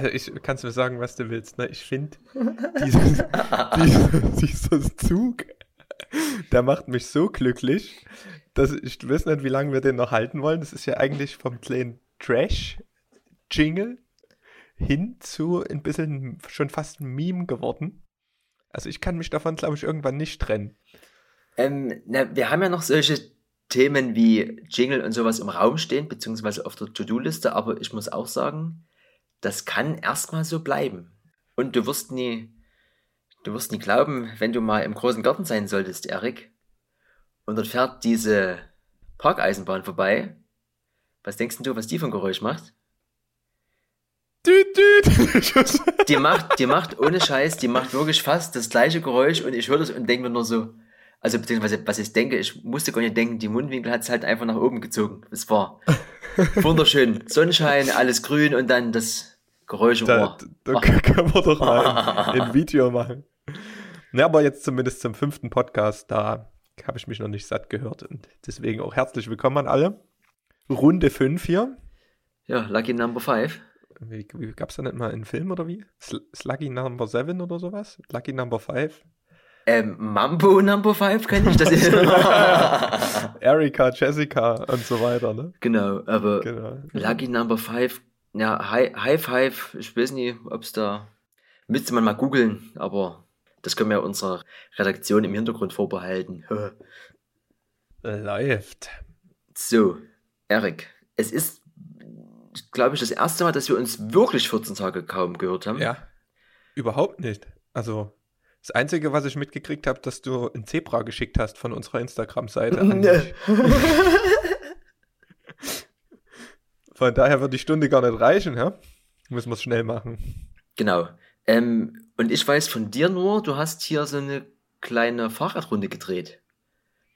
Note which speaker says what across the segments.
Speaker 1: Also ich kannst mir sagen, was du willst. Ne? Ich finde, dieses, dieses, dieser Zug, der macht mich so glücklich, dass ich weiß nicht, wie lange wir den noch halten wollen. Das ist ja eigentlich vom kleinen Trash-Jingle hin zu ein bisschen schon fast ein Meme geworden. Also ich kann mich davon, glaube ich, irgendwann nicht trennen.
Speaker 2: Ähm, na, wir haben ja noch solche Themen wie Jingle und sowas im Raum stehen, beziehungsweise auf der To-Do-Liste, aber ich muss auch sagen, das kann erstmal so bleiben. Und du wirst nie, du wirst nie glauben, wenn du mal im großen Garten sein solltest, Erik, und dort fährt diese Parkeisenbahn vorbei. Was denkst du, was die für ein Geräusch macht?
Speaker 1: Düt, düt.
Speaker 2: Die macht, die macht ohne Scheiß, die macht wirklich fast das gleiche Geräusch und ich höre das und denke mir nur so, also beziehungsweise was ich denke, ich musste gar nicht denken, die Mundwinkel hat es halt einfach nach oben gezogen. Es war wunderschön. Sonnenschein, alles grün und dann das Geräusch im
Speaker 1: Da, da können wir doch mal ein, ein Video machen. Ja, aber jetzt zumindest zum fünften Podcast, da habe ich mich noch nicht satt gehört und deswegen auch herzlich willkommen an alle. Runde 5 hier.
Speaker 2: Ja, Lucky Number 5.
Speaker 1: Wie, wie gab es da nicht mal einen Film oder wie? Sl- Sluggy Number 7 oder sowas? Lucky Number 5?
Speaker 2: Ähm, Mambo Number 5 kenne ich das.
Speaker 1: Erika, Jessica und so weiter, ne?
Speaker 2: genau, aber
Speaker 1: Genau.
Speaker 2: Lucky Number 5, ja, High Five, ich weiß nicht, ob es da, müsste man mal googeln, aber das können wir unserer Redaktion im Hintergrund vorbehalten.
Speaker 1: Läuft.
Speaker 2: So, Erik, es ist, glaube ich, das erste Mal, dass wir uns wirklich 14 Tage kaum gehört haben.
Speaker 1: Ja. Überhaupt nicht. Also, das Einzige, was ich mitgekriegt habe, dass du ein Zebra geschickt hast von unserer Instagram-Seite mich. Von daher wird die Stunde gar nicht reichen, ja? Müssen wir es schnell machen.
Speaker 2: Genau. Ähm, und ich weiß von dir nur, du hast hier so eine kleine Fahrradrunde gedreht.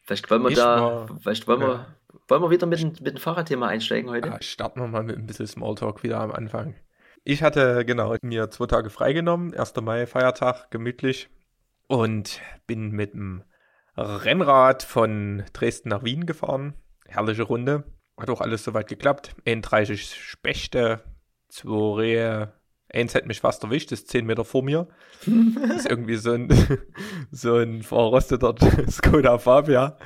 Speaker 2: Vielleicht wollen wir
Speaker 1: Ich
Speaker 2: da,
Speaker 1: war-
Speaker 2: vielleicht wollen wir,
Speaker 1: ja.
Speaker 2: wollen wir wieder mit, dem- mit dem Fahrradthema einsteigen heute?
Speaker 1: Ja, starten wir mal mit ein bisschen Smalltalk wieder am Anfang. Ich hatte, genau, mir zwei Tage freigenommen. 1. Mai, Feiertag, gemütlich. Und bin mit dem Rennrad von Dresden nach Wien gefahren. Herrliche Runde. Hat auch alles soweit geklappt. 31 Spechte, zwei Rehe. Eins hat mich fast erwischt, ist 10 Meter vor mir. Das ist irgendwie so ein, so ein verrosteter Skoda Fabia.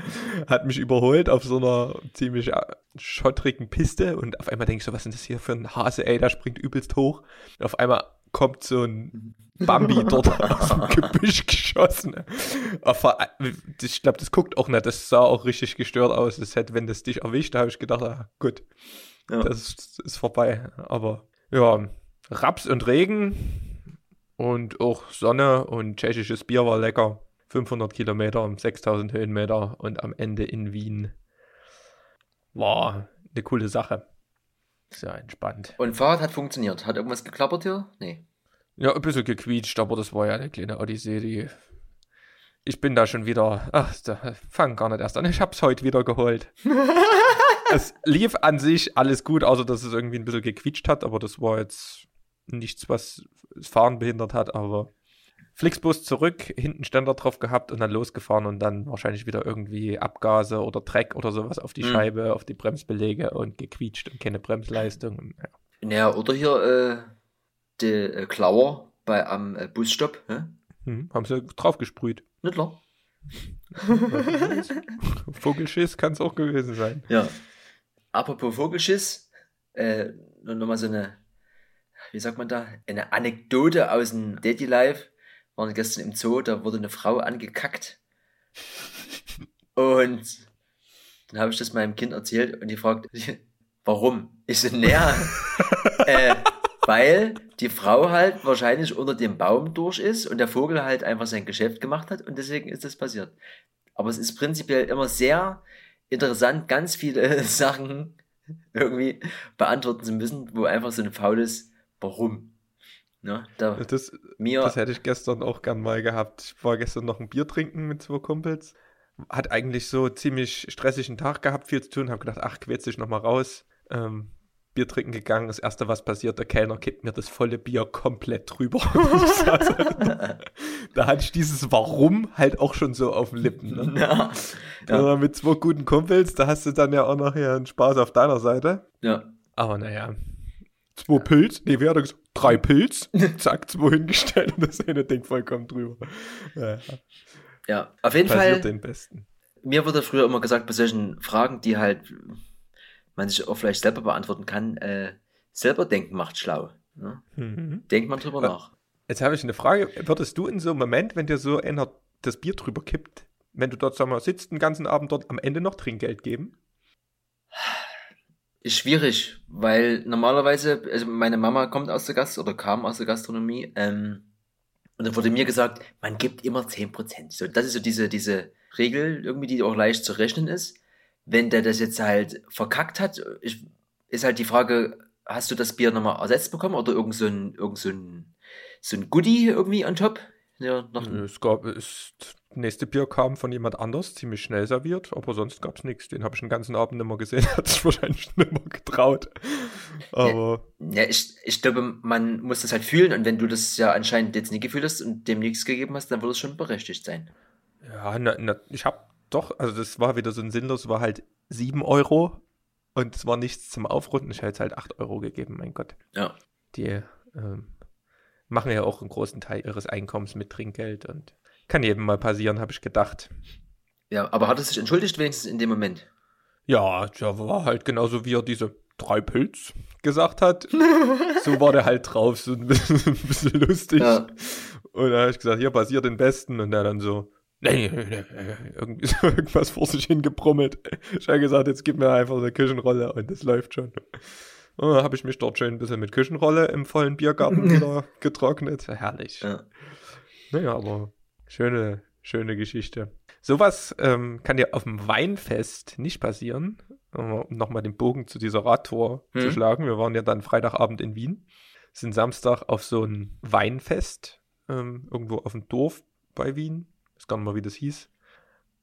Speaker 1: Hat mich überholt auf so einer ziemlich äh, schottrigen Piste und auf einmal denke ich so, was ist das hier für ein Hase, ey, der springt übelst hoch. Und auf einmal kommt so ein Bambi dort aus dem Gebüsch geschossen. Ich glaube, das guckt auch nicht, das sah auch richtig gestört aus. Das hätte, wenn das dich erwischt, habe ich gedacht, ah, gut,
Speaker 2: Ja.
Speaker 1: das ist, ist vorbei. Aber ja, Raps und Regen und auch Sonne und tschechisches Bier war lecker. 500 Kilometer, 6000 Höhenmeter und am Ende in Wien war eine coole Sache. Sehr entspannt.
Speaker 2: Und Fahrrad hat funktioniert. Hat irgendwas geklappert hier? Nee.
Speaker 1: Ja, ein bisschen gequietscht, aber das war ja eine kleine Odyssee, die. Ich bin da schon wieder. Ach, da fang gar nicht erst an. Ich hab's heute wieder geholt. es lief an sich alles gut, außer dass es irgendwie ein bisschen gequietscht hat, aber das war jetzt nichts, was das Fahren behindert hat, aber Flixbus zurück, hinten Ständer drauf gehabt und dann losgefahren und dann wahrscheinlich wieder irgendwie Abgase oder Dreck oder sowas auf die
Speaker 2: Mhm.
Speaker 1: Scheibe, auf die Bremsbeläge und gequietscht und keine Bremsleistung. Und, ja.
Speaker 2: Naja, oder hier äh, die äh, Klauer bei am äh, Busstopp. Hä?
Speaker 1: Hm, haben sie drauf gesprüht.
Speaker 2: Nicht klar.
Speaker 1: Vogelschiss kann es auch gewesen sein.
Speaker 2: Ja. Apropos Vogelschiss, äh, nochmal so eine, wie sagt man da, eine Anekdote aus dem Daddy Life. Wir waren gestern im Zoo, da wurde eine Frau angekackt. Und dann habe ich das meinem Kind erzählt und die fragt, warum? Ich so, naja, äh, weil die Frau halt wahrscheinlich unter dem Baum durch ist und der Vogel halt einfach sein Geschäft gemacht hat und deswegen ist das passiert. Aber es ist prinzipiell immer sehr interessant, ganz viele Sachen irgendwie beantworten zu müssen, wo einfach so ein faules Warum. Ne? Da
Speaker 1: Das,
Speaker 2: mir,
Speaker 1: das hätte ich gestern auch gern mal gehabt. Ich war gestern noch ein Bier trinken mit zwei Kumpels. Hat eigentlich so ziemlich stressigen Tag gehabt, viel zu tun. Hab gedacht, ach, quäl dich noch mal raus. Ähm, Bier trinken gegangen. Das erste, was passiert, der Kellner kippt mir das volle Bier komplett drüber. Halt- da hatte ich dieses Warum halt auch schon so auf den Lippen. Ne?
Speaker 2: ja,
Speaker 1: Also mit zwei guten Kumpels, da hast du dann ja auch noch einen Spaß auf deiner Seite.
Speaker 2: ja,
Speaker 1: Aber naja, zwei Pilz. Nee, wer hat gesagt? Drei Pilz. Zack, zwei hingestellt und das eine Ding vollkommen drüber. Ja,
Speaker 2: Ja, auf jeden
Speaker 1: passiert
Speaker 2: Fall.
Speaker 1: den Besten.
Speaker 2: Mir wurde früher immer gesagt, bei solchen Fragen, die halt man sich auch vielleicht selber beantworten kann, äh, selber denken macht schlau. Ne?
Speaker 1: Mhm.
Speaker 2: Denkt man drüber
Speaker 1: Ja.
Speaker 2: nach.
Speaker 1: Jetzt habe ich eine Frage. Würdest du in so einem Moment, wenn dir so einer das Bier drüber kippt, wenn du dort, sag mal, sitzt den ganzen Abend dort, am Ende noch Trinkgeld geben?
Speaker 2: Ist schwierig, weil normalerweise, also meine Mama kommt aus der Gast oder kam aus der Gastronomie, ähm, und dann wurde mir gesagt, man gibt immer 10%. So, das ist so diese, diese Regel, irgendwie, die auch leicht zu rechnen ist. Wenn der das jetzt halt verkackt hat, ich, ist halt die Frage, hast du das Bier nochmal ersetzt bekommen oder irgend so ein, irgend so ein, so ein Goodie irgendwie on top? Ja, noch,
Speaker 1: Es gab, es, nächste Bier kam von jemand anders, ziemlich schnell serviert, aber sonst gab es nichts. Den habe ich den ganzen Abend nicht mehr gesehen, hat sich wahrscheinlich nicht mehr getraut. Aber
Speaker 2: Ja, ich, ich glaube, man muss das halt fühlen und wenn du das ja anscheinend jetzt nie gefühlt hast und dem nichts gegeben hast, dann wird es schon berechtigt sein.
Speaker 1: ja, na, na, ich habe doch, also das war wieder so ein sinnlos, war halt 7 Euro und es war nichts zum Aufrunden. Ich hätte jetzt halt 8 Euro gegeben, mein Gott.
Speaker 2: Ja.
Speaker 1: Die ähm, machen ja auch einen großen Teil ihres Einkommens mit Trinkgeld und kann jedem mal passieren, habe ich gedacht.
Speaker 2: Ja, aber hat er sich entschuldigt wenigstens in dem Moment?
Speaker 1: Ja, der war halt genauso, wie er diese drei Pilz gesagt hat. so war der halt drauf, so ein bisschen, ein bisschen lustig.
Speaker 2: Ja.
Speaker 1: Und da habe ich gesagt, hier passiert den Besten. Und der dann so, nee, nee, nee, irgendwie so irgendwas vor sich hingebrummelt. Ich habe gesagt, jetzt gib mir einfach eine Küchenrolle und das läuft schon. Und dann habe ich mich dort schön ein bisschen mit Küchenrolle im vollen Biergarten wieder getrocknet. Herrlich.
Speaker 2: Ja.
Speaker 1: Naja, aber schöne, schöne Geschichte. Sowas ähm, kann dir auf dem Weinfest nicht passieren, um nochmal den Bogen zu dieser Radtour zu
Speaker 2: Mhm.
Speaker 1: schlagen. Wir waren ja dann Freitagabend in Wien, sind Samstag auf so ein Weinfest, ähm, irgendwo auf dem Dorf bei Wien, ich weiß gar nicht mal, wie das hieß,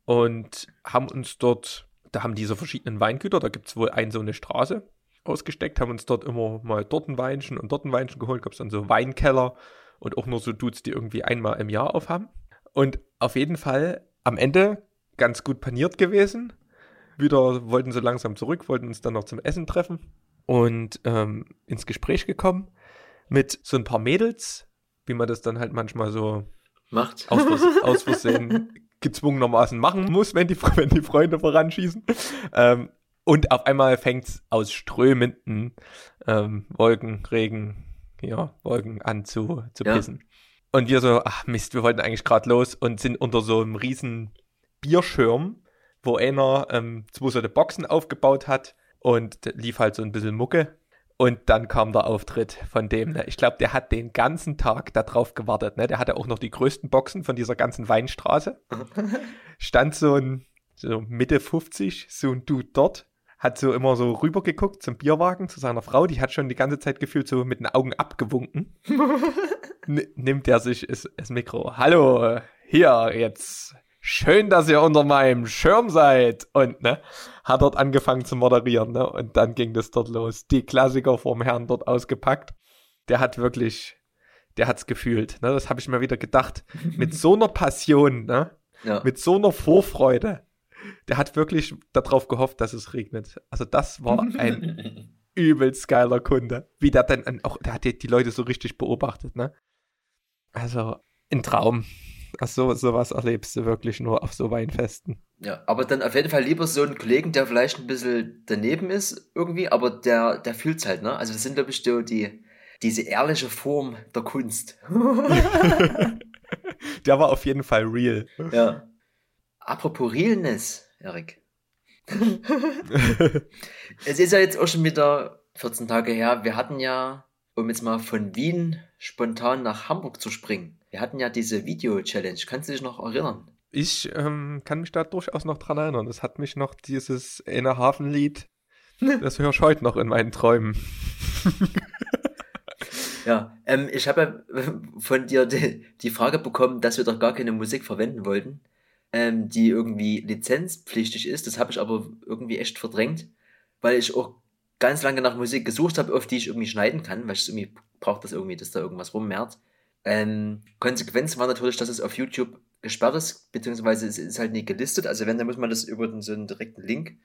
Speaker 1: und haben uns dort, da haben diese verschiedenen Weingüter, da gibt es wohl ein so eine Straße ausgesteckt, haben uns dort immer mal dort ein Weinchen und dort ein Weinchen geholt, gab es dann so Weinkeller und auch nur so Dudes, die irgendwie einmal im Jahr aufhaben. Und auf jeden Fall am Ende ganz gut paniert gewesen. Wieder wollten sie langsam zurück, wollten uns dann noch zum Essen treffen und ähm, ins Gespräch gekommen mit so ein paar Mädels, wie man das dann halt manchmal so
Speaker 2: Macht.
Speaker 1: aus, Vers aus Versehen gezwungenermaßen machen muss, wenn die, wenn die Freunde voranschießen. Ähm, und auf einmal fängt es aus strömenden ähm, Wolken, Regen, ja, Wolken an zu, zu
Speaker 2: Ja.
Speaker 1: pissen. Und wir so, ach Mist, wir wollten eigentlich gerade los und sind unter so einem riesen Bierschirm, wo einer ähm, zwei so Boxen aufgebaut hat und lief halt so ein bisschen Mucke. Und dann kam der Auftritt von dem. Ne? Ich glaube, der hat den ganzen Tag darauf gewartet. Ne? Der hatte auch noch die größten Boxen von dieser ganzen Weinstraße. Stand so ein so Mitte 50, so ein Dude dort, hat so immer so rübergeguckt zum Bierwagen, zu seiner Frau. Die hat schon die ganze Zeit gefühlt so mit den Augen abgewunken. Nimmt er sich das, das Mikro. Hallo, hier jetzt. Schön, dass ihr unter meinem Schirm seid. Und ne, hat dort angefangen zu moderieren, ne? Und dann ging das dort los. Die Klassiker vom Herrn dort ausgepackt. Der hat wirklich, der hat's gefühlt. Ne? Das habe ich mir wieder gedacht. Mit so einer Passion, ne?
Speaker 2: Ja.
Speaker 1: Mit so einer Vorfreude. Der hat wirklich darauf gehofft, dass es regnet. Also das war ein übelst geiler Kunde. Wie der dann an- auch, der hat die, die Leute so richtig beobachtet, ne? Also ein Traum. Also sowas erlebst du wirklich nur auf so Weinfesten.
Speaker 2: Ja, aber dann auf jeden Fall lieber so einen Kollegen, der vielleicht ein bisschen daneben ist, irgendwie, aber der, der fühlt's halt, ne? Also das sind, glaube ich, so die, diese ehrliche Form der Kunst.
Speaker 1: Der war auf jeden Fall real.
Speaker 2: ja. Apropos Realness, Erik. Es ist ja jetzt auch schon wieder 14 Tage her. Wir hatten ja, um jetzt mal von Wien spontan nach Hamburg zu springen, wir hatten ja diese Video-Challenge. Kannst du dich noch erinnern?
Speaker 1: Ich ähm, kann mich da durchaus noch dran erinnern. Es hat mich noch dieses eine Hafenlied, das höre ich heute noch in meinen Träumen.
Speaker 2: Ja, ähm, ich habe ja von dir die, die Frage bekommen, dass wir doch gar keine Musik verwenden wollten, ähm, die irgendwie lizenzpflichtig ist. Das habe ich aber irgendwie echt verdrängt, weil ich auch ganz lange nach Musik gesucht habe, auf die ich irgendwie schneiden kann, weil ich irgendwie brauche das irgendwie, dass da irgendwas rummehrt. Ähm, Konsequenz war natürlich, dass es auf YouTube gesperrt ist, beziehungsweise es ist halt nicht gelistet. Also wenn, dann muss man das über den, so einen direkten Link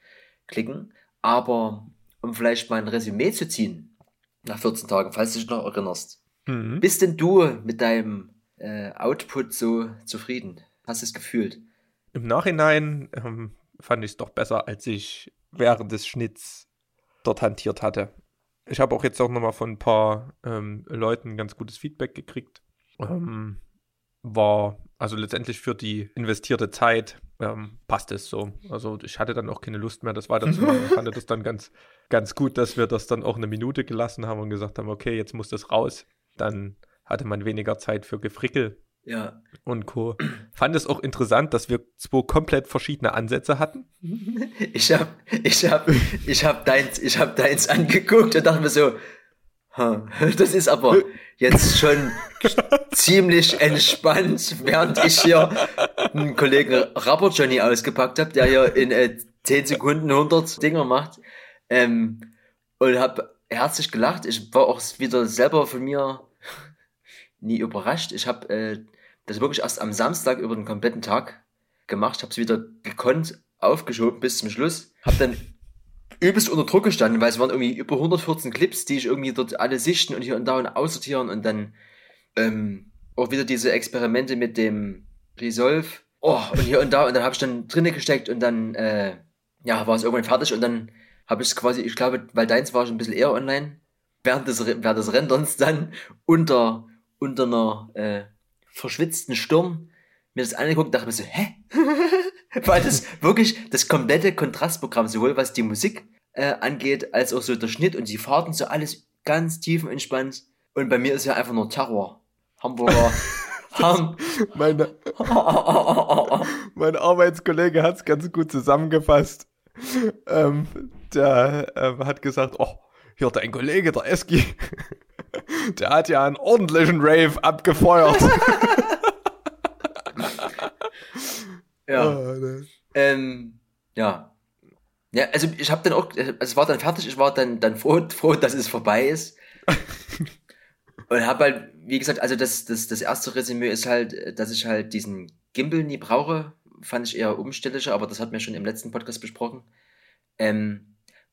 Speaker 2: klicken. Aber um vielleicht mal ein Resümee zu ziehen, Nach 14 Tagen, falls du dich noch erinnerst.
Speaker 1: Mhm.
Speaker 2: Bist denn du mit deinem äh, Output so zufrieden? Hast du es gefühlt?
Speaker 1: Im Nachhinein ähm, fand ich es doch besser, als ich während des Schnitts dort hantiert hatte. Ich habe auch jetzt auch nochmal von ein paar ähm, Leuten ganz gutes Feedback gekriegt. Ähm, war also letztendlich für die investierte Zeit ähm, passt es so. Also ich hatte dann auch keine Lust mehr, das weiterzumachen. Ich fand das dann ganz, ganz gut, dass wir das dann auch eine Minute gelassen haben und gesagt haben, okay, jetzt muss das raus. Dann hatte man weniger Zeit für Gefrickel
Speaker 2: Ja.
Speaker 1: und Co. Fand es auch interessant, dass wir zwei komplett verschiedene Ansätze hatten.
Speaker 2: Ich hab, ich hab, ich hab deins, ich hab deins angeguckt und dachte mir so, das ist aber jetzt schon ziemlich entspannt, während ich hier einen Kollegen Rapper Johnny ausgepackt habe, der hier in äh, 10 Sekunden 100 Dinger macht. Ähm, und hab herzlich gelacht. Ich war auch wieder selber von mir nie überrascht. Ich habe äh, das wirklich erst am Samstag über den kompletten Tag gemacht. Ich habe es wieder gekonnt aufgeschoben bis zum Schluss. Hab dann übelst unter Druck gestanden, weil es waren irgendwie über 114 Clips, die ich irgendwie dort alle sichten und hier und da und aussortieren und dann ähm, auch wieder diese Experimente mit dem Resolve. Oh, und hier und da und dann habe ich dann drinne gesteckt und dann äh, ja, war es irgendwann fertig und dann habe ich es quasi, ich glaube, weil deins war schon ein bisschen eher online, während des, Re- während des Renderns dann unter, unter einer äh, verschwitzten Stirn mir das angeguckt und dachte mir so, hä? weil das wirklich das komplette Kontrastprogramm, sowohl was die Musik äh, angeht, als auch so der Schnitt und die Fahrten, so alles ganz tiefenentspannt. Und bei mir ist ja einfach nur Terror. Hamburger. Ham
Speaker 1: Meine, mein Arbeitskollege hat es ganz gut zusammengefasst. Ähm, der ähm, hat gesagt, oh, hier dein Kollege, der Eski, der hat ja einen ordentlichen Rave abgefeuert.
Speaker 2: ja.
Speaker 1: Ah.
Speaker 2: Ähm, ja. Ja, also ich habe dann auch, also es war dann fertig, ich war dann, dann froh, froh, dass es vorbei ist. Und habe halt, wie gesagt, also das, das, das erste Resümee ist halt, dass ich halt diesen Gimbal nie brauche. Fand ich eher umständlicher, aber das hatten wir schon im letzten Podcast besprochen. Ähm,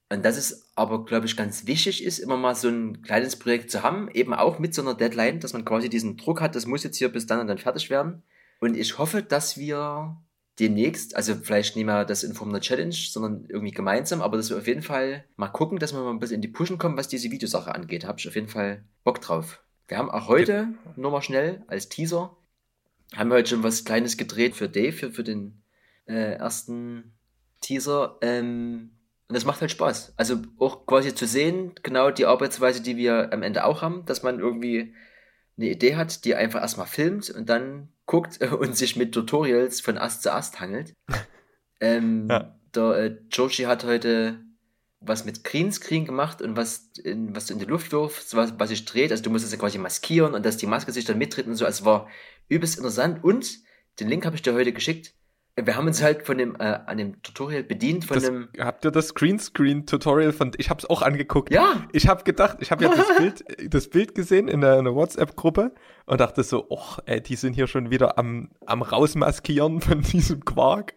Speaker 2: und dass es aber, glaube ich, ganz wichtig ist, immer mal so ein kleines Projekt zu haben, eben auch mit so einer Deadline, dass man quasi diesen Druck hat, das muss jetzt hier bis dann und dann fertig werden. Und ich hoffe, dass wir demnächst, also vielleicht nicht mehr das in Form einer Challenge, sondern irgendwie gemeinsam, aber dass wir auf jeden Fall mal gucken, dass wir mal ein bisschen in die Pushen kommen, was diese Videosache angeht. Habe ich auf jeden Fall Bock drauf. Wir haben auch heute, nur mal schnell als Teaser, haben wir heute schon was Kleines gedreht für Dave, für, für den äh, ersten Teaser. Ähm, und das macht halt Spaß. Also auch quasi zu sehen, genau die Arbeitsweise, die wir am Ende auch haben, dass man irgendwie eine Idee hat, die einfach erstmal filmt und dann guckt und sich mit Tutorials von Ast zu Ast hangelt. Ähm,
Speaker 1: Ja.
Speaker 2: Der äh, Joshi hat heute was mit Greenscreen gemacht und was, in, was du in die Luft wirfst, was, was sich dreht. Also du musst es ja quasi maskieren und dass die Maske sich dann mittritt und so. Also es war übelst interessant. Und den Link habe ich dir heute geschickt. Wir haben uns halt von dem, äh, an dem Tutorial bedient, von
Speaker 1: Das,
Speaker 2: dem.
Speaker 1: habt ihr das Greenscreen-Tutorial von, ich habe es auch angeguckt.
Speaker 2: Ja,
Speaker 1: Ich habe gedacht, ich habe ja das Bild, das Bild gesehen in der, in der WhatsApp-Gruppe und dachte so, oh, ey, die sind hier schon wieder am, am rausmaskieren von diesem Quark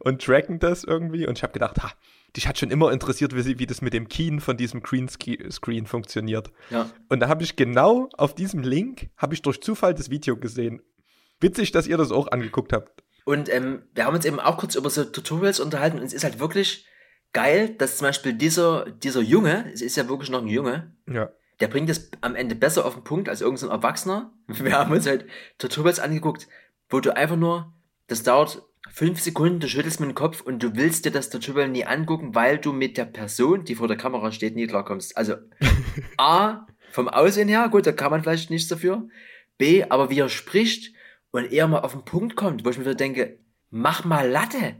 Speaker 1: und tracken das irgendwie. Und ich habe gedacht, ha, dich hat schon immer interessiert, wie, wie das mit dem Keen von diesem Greenscreen funktioniert.
Speaker 2: ja.
Speaker 1: Und da habe ich genau auf diesem Link, habe ich durch Zufall das Video gesehen. Witzig, dass ihr das auch angeguckt habt.
Speaker 2: Und ähm, wir haben uns eben auch kurz über so Tutorials unterhalten und es ist halt wirklich geil, dass zum Beispiel dieser, dieser Junge, es ist ja wirklich noch ein Junge,
Speaker 1: Ja.
Speaker 2: der bringt es am Ende besser auf den Punkt als irgendein so Erwachsener. Wir haben uns halt Tutorials angeguckt, wo du einfach nur, das dauert fünf Sekunden, du schüttelst mit dem Kopf und du willst dir das Tutorial nie angucken, weil du mit der Person, die vor der Kamera steht, nie klarkommst. Also A, vom Aussehen her, gut, da kann man vielleicht nichts dafür. B, aber wie er spricht und eher mal auf den Punkt kommt, wo ich mir wieder denke, mach mal Latte.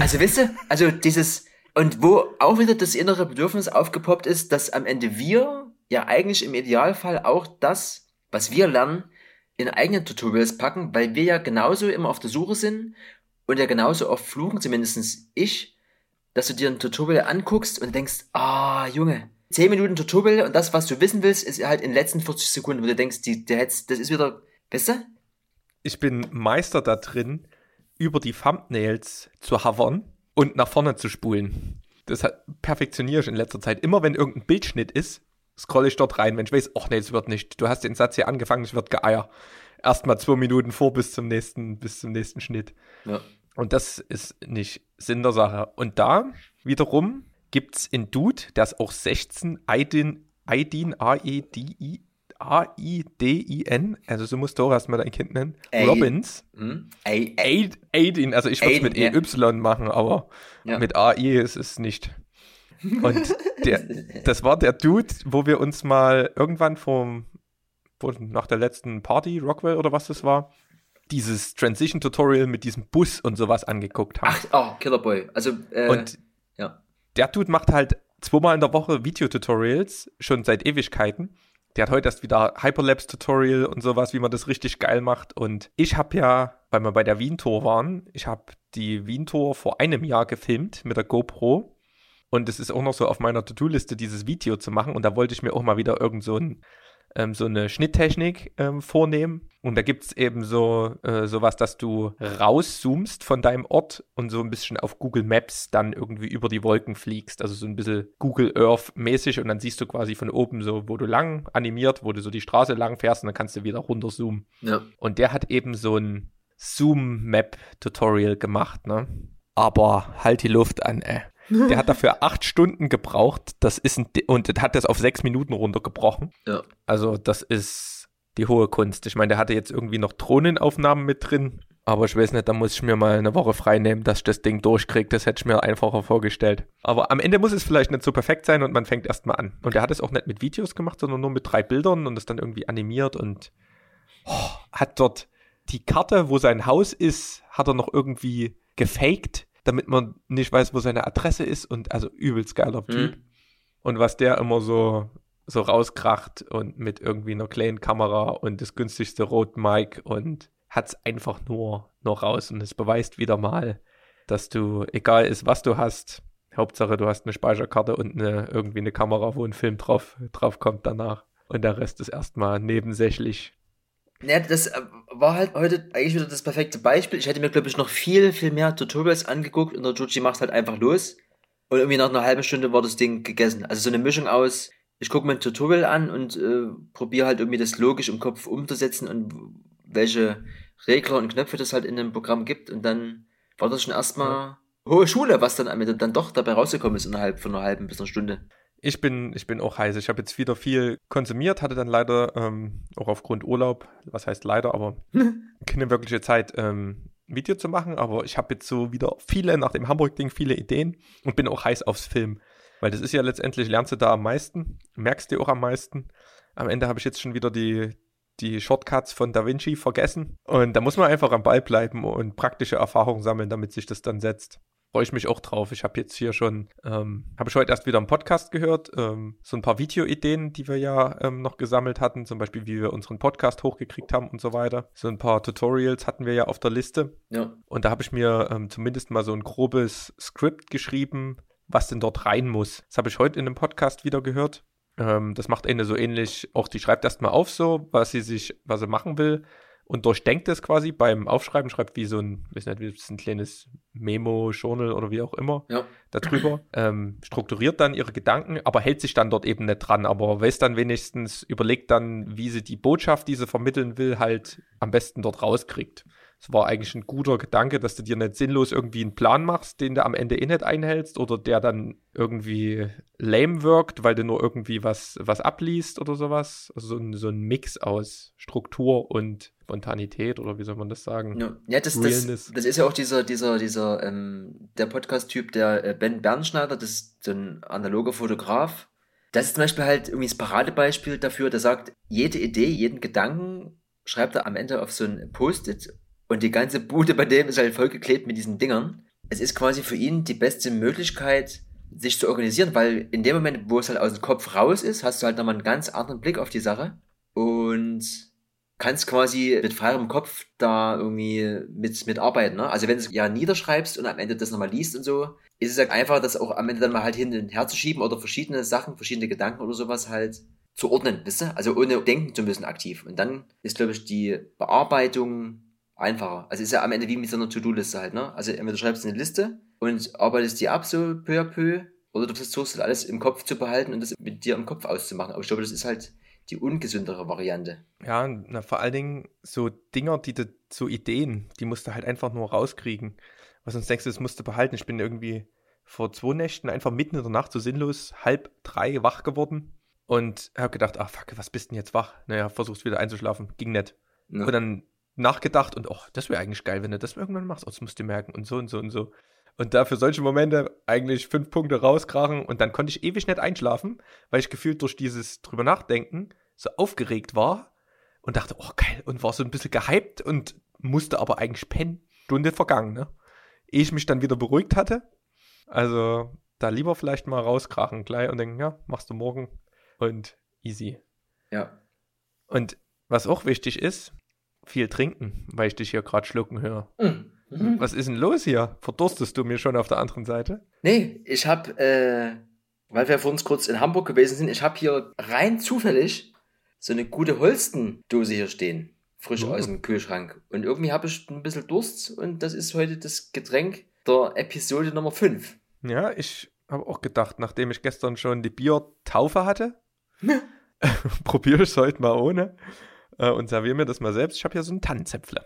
Speaker 2: Also weißt du, also dieses, und wo auch wieder das innere Bedürfnis aufgepoppt ist, dass am Ende wir ja eigentlich im Idealfall auch das, was wir lernen, in eigene Tutorials packen, weil wir ja genauso immer auf der Suche sind und ja genauso oft fluchen, zumindestens ich, dass du dir ein Tutorial anguckst und denkst, ah, Junge, 10 Minuten Tutorial und das, was du wissen willst, ist halt in den letzten 40 Sekunden, wo du denkst, die, der hätt's, das ist wieder, weißt du?
Speaker 1: Ich bin Meister da drin, über die Thumbnails zu hovern und nach vorne zu spulen. Das hat, perfektioniere ich in letzter Zeit. Immer wenn irgendein Bildschnitt ist, scroll ich dort rein, wenn ich weiß, ach nee, es wird nicht. Du hast den Satz hier angefangen, es wird geeier. Erstmal zwei Minuten vor bis zum nächsten, bis zum nächsten Schnitt.
Speaker 2: Ja.
Speaker 1: Und das ist nicht Sinn der Sache. Und da wiederum gibt's in Dude, der ist auch 16, Aidin, Aidin, A-E-D-I, A-I-D-I-N, also so musst du auch erstmal dein Kind nennen.
Speaker 2: Ey.
Speaker 1: Robins.
Speaker 2: Hm?
Speaker 1: Aidin, also ich würde es mit. EY machen, aber
Speaker 2: Ja.
Speaker 1: mit AI ist es nicht. Und der, das war der Dude, wo wir uns mal irgendwann vom, nach der letzten Party, Rockwell oder was das war, dieses Transition-Tutorial mit diesem Bus und sowas angeguckt haben.
Speaker 2: Ach, oh, Killerboy. Also, äh,
Speaker 1: und
Speaker 2: ja.
Speaker 1: der Dude macht halt zweimal in der Woche Videotutorials, schon seit Ewigkeiten. Der hat heute erst wieder Hyperlapse-Tutorial und sowas, wie man das richtig geil macht. Und ich habe ja, weil wir bei der Wien-Tour waren, ich habe die Wien-Tour vor einem Jahr gefilmt mit der GoPro. Und es ist auch noch so auf meiner To-Do-Liste, dieses Video zu machen. Und da wollte ich mir auch mal wieder irgend so, ein, ähm, so eine Schnitttechnik ähm, vornehmen. Und da gibt es eben so äh, sowas, dass du rauszoomst von deinem Ort und so ein bisschen auf Google Maps dann irgendwie über die Wolken fliegst. Also so ein bisschen Google Earth-mäßig. Und dann siehst du quasi von oben so, wo du lang animiert, wo du so die Straße lang fährst und dann kannst du wieder runterzoomen.
Speaker 2: Ja.
Speaker 1: Und der hat eben so ein Zoom-Map-Tutorial gemacht, ne? Aber halt die Luft an, ey. Der hat dafür acht Stunden gebraucht. Das ist ein, und hat das auf sechs Minuten runtergebrochen.
Speaker 2: Ja.
Speaker 1: Also, das ist die hohe Kunst. Ich meine, der hatte jetzt irgendwie noch Drohnenaufnahmen mit drin. Aber ich weiß nicht, da muss ich mir mal eine Woche frei nehmen, dass ich das Ding durchkriege. Das hätte ich mir einfacher vorgestellt. Aber am Ende muss es vielleicht nicht so perfekt sein und man fängt erstmal an. Und der hat es auch nicht mit Videos gemacht, sondern nur mit drei Bildern und es dann irgendwie animiert und oh, hat dort die Karte, wo sein Haus ist, hat er noch irgendwie gefaked, damit man nicht weiß, wo seine Adresse ist und also übelst geiler Typ. Und was der immer so, so rauskracht und mit irgendwie einer kleinen Kamera und das günstigste Rot Mic und hat's einfach nur noch raus und es beweist wieder mal, dass du, egal ist, was du hast, Hauptsache du hast eine Speicherkarte und eine, irgendwie eine Kamera, wo ein Film drauf, drauf kommt danach. Und der Rest ist erstmal nebensächlich.
Speaker 2: Ja, das äh, war halt heute eigentlich wieder das perfekte Beispiel. Ich hätte mir, glaube ich, noch viel, viel mehr Tutorials angeguckt und der Juji macht halt einfach los. Und irgendwie nach einer halben Stunde war das Ding gegessen. Also so eine Mischung aus, ich gucke mir ein Tutorial an und äh, probiere halt irgendwie das logisch im Kopf umzusetzen und welche Regler und Knöpfe das halt in dem Programm gibt. Und dann war das schon erstmal hohe Schule, was dann am Ende dann doch dabei rausgekommen ist innerhalb von einer halben bis einer Stunde.
Speaker 1: Ich bin, ich bin auch heiß. Ich habe jetzt wieder viel konsumiert, hatte dann leider ähm, auch aufgrund Urlaub, was heißt leider, aber keine wirkliche Zeit, ähm, Video zu machen. Aber ich habe jetzt so wieder viele, nach dem Hamburg-Ding, viele Ideen und bin auch heiß aufs Film. Weil das ist ja letztendlich, lernst du da am meisten, merkst du auch am meisten. Am Ende habe ich jetzt schon wieder die, die Shortcuts von Da Vinci vergessen. Und da muss man einfach am Ball bleiben und praktische Erfahrungen sammeln, damit sich das dann setzt freue ich mich auch drauf. Ich habe jetzt hier schon, ähm, habe ich heute erst wieder einen Podcast gehört, ähm, so ein paar Videoideen, die wir ja ähm, noch gesammelt hatten, zum Beispiel wie wir unseren Podcast hochgekriegt haben und so weiter. So ein paar Tutorials hatten wir ja auf der Liste.
Speaker 2: Ja.
Speaker 1: Und da habe ich mir ähm, zumindest mal so ein grobes Skript geschrieben, was denn dort rein muss. Das habe ich heute in einem Podcast wieder gehört. Ähm, das macht eine so ähnlich, auch die schreibt erstmal auf so, was sie sich, was sie machen will und durchdenkt es quasi beim Aufschreiben, schreibt wie so ein, weiß nicht, wie ein kleines Memo, Journal oder wie auch immer
Speaker 2: Ja.
Speaker 1: darüber, ähm, strukturiert dann ihre Gedanken, aber hält sich dann dort eben nicht dran, aber weiß dann wenigstens, überlegt dann, wie sie die Botschaft, die sie vermitteln will, halt am besten dort rauskriegt. Es war eigentlich ein guter Gedanke, dass du dir nicht sinnlos irgendwie einen Plan machst, den du am Ende eh nicht einhältst oder der dann irgendwie lame wirkt, weil du nur irgendwie was, was abliest oder sowas. Also so ein, so ein Mix aus Struktur und Spontanität oder wie soll man das sagen?
Speaker 2: Ja, ja das, das, das ist ja auch dieser, dieser, dieser, ähm, der Podcast-Typ, der äh, Ben Bernschneider, das ist so ein analoger Fotograf. Das ist zum Beispiel halt irgendwie das Paradebeispiel dafür, der sagt, jede Idee, jeden Gedanken schreibt er am Ende auf so ein Post-it und die ganze Bude bei dem ist halt vollgeklebt mit diesen Dingern. Es ist quasi für ihn die beste Möglichkeit, sich zu organisieren, weil in dem Moment, wo es halt aus dem Kopf raus ist, hast du halt nochmal einen ganz anderen Blick auf die Sache und kannst quasi mit freiem Kopf da irgendwie mit, mitarbeiten. Ne? Also wenn du es ja niederschreibst und am Ende das nochmal liest und so, ist es halt einfach, das auch am Ende dann mal halt hin und her zu schieben oder verschiedene Sachen, verschiedene Gedanken oder sowas halt zu ordnen, wisst ihr? Also ohne denken zu müssen aktiv. Und dann ist, glaube ich, die Bearbeitung einfacher. Also ist ja am Ende wie mit so einer To-Do-Liste halt, ne? Also entweder schreibst du eine Liste und arbeitest die ab so peu à peu Oder du versuchst halt alles im Kopf zu behalten und das mit dir im Kopf auszumachen. Aber ich glaube, das ist halt die ungesündere Variante.
Speaker 1: Ja, na, vor allen Dingen so Dinger, die du, so Ideen, die musst du halt einfach nur rauskriegen. Was sonst denkst du, das musst du behalten. Ich bin irgendwie vor zwei Nächten einfach mitten in der Nacht so sinnlos halb drei wach geworden und habe gedacht, ach fuck, was bist denn jetzt wach? Naja, versuchst wieder einzuschlafen. Ging nicht. Ja. Und dann nachgedacht und, ach, das wäre eigentlich geil, wenn du das irgendwann machst. Oh, das musst du merken und so und so und so. Und da für solche Momente eigentlich fünf Punkte rauskrachen und dann konnte ich ewig nicht einschlafen, weil ich gefühlt durch dieses drüber nachdenken so aufgeregt war und dachte, oh geil, und war so ein bisschen gehypt und musste aber eigentlich pennen. Stunde vergangen, ne? Ehe ich mich dann wieder beruhigt hatte. Also da lieber vielleicht mal rauskrachen gleich und denken, ja, machst du morgen und easy.
Speaker 2: Ja.
Speaker 1: Und was auch wichtig ist, viel trinken, weil ich dich hier gerade schlucken höre. Mhm. Mhm. Was ist denn los hier? Verdurstest du mir schon auf der anderen Seite?
Speaker 2: Nee, ich habe, äh, weil wir vor uns kurz in Hamburg gewesen sind, ich habe hier rein zufällig so eine gute Holstendose hier stehen. Frisch oh. aus dem Kühlschrank. Und irgendwie habe ich ein bisschen Durst und das ist heute das Getränk der Episode Nummer 5.
Speaker 1: Ja, ich habe auch gedacht, nachdem ich gestern schon die Biertaufe hatte, probiere ich es heute mal ohne äh, und serviere mir das mal selbst. Ich habe hier so einen Tannenzäpfle.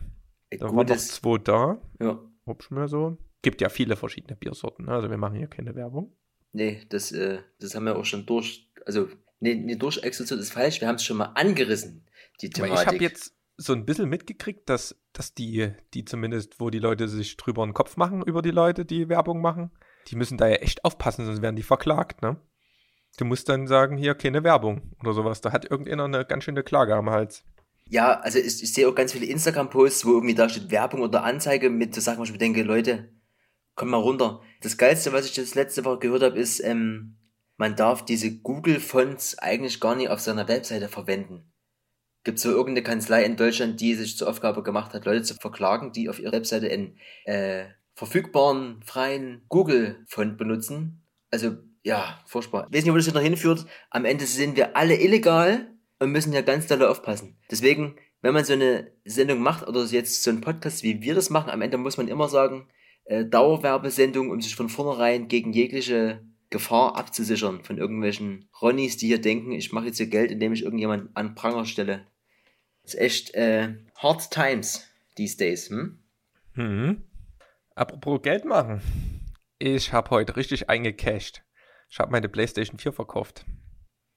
Speaker 1: Da waren noch zwei da.
Speaker 2: Ja.
Speaker 1: Hübsch mir so. Gibt ja viele verschiedene Biersorten. Ne? Also wir machen hier keine Werbung.
Speaker 2: Nee, das, äh, das haben wir auch schon durch. Also, nee, nee durchexerziert ist falsch. Wir haben es schon mal angerissen, die Thematik.
Speaker 1: Aber ich habe jetzt so ein bisschen mitgekriegt, dass, dass die, die zumindest, wo die Leute sich drüber einen Kopf machen, über die Leute, die Werbung machen, die müssen da ja echt aufpassen, sonst werden die verklagt, ne? Du musst dann sagen, hier keine Werbung oder sowas. Da hat irgendeiner eine ganz schöne Klage am Hals.
Speaker 2: Ja, also ich, ich sehe auch ganz viele Instagram-Posts, wo irgendwie da steht Werbung oder Anzeige mit so Sachen, wo ich mir denke, Leute, komm mal runter. Das Geilste, was ich das letzte Woche gehört habe, ist, ähm, man darf diese Google-Fonts eigentlich gar nicht auf seiner Webseite verwenden. Gibt es so irgendeine Kanzlei in Deutschland, die sich zur Aufgabe gemacht hat, Leute zu verklagen, die auf ihrer Webseite einen äh, verfügbaren, freien Google-Font benutzen? Also, ja, furchtbar. Ich weiß nicht, wo das noch hinführt. Am Ende sind wir alle illegal und müssen ja ganz doll aufpassen. Deswegen, wenn man so eine Sendung macht oder jetzt so einen Podcast, wie wir das machen, am Ende muss man immer sagen, äh, Dauerwerbesendung, um sich von vornherein gegen jegliche Gefahr abzusichern von irgendwelchen Ronnies, die hier denken, ich mache jetzt hier Geld, indem ich irgendjemand an Pranger stelle. Das ist echt äh, hard times these days, hm?
Speaker 1: Hm. Apropos Geld machen. Ich habe heute richtig eingecashed. Ich habe meine PlayStation 4 verkauft.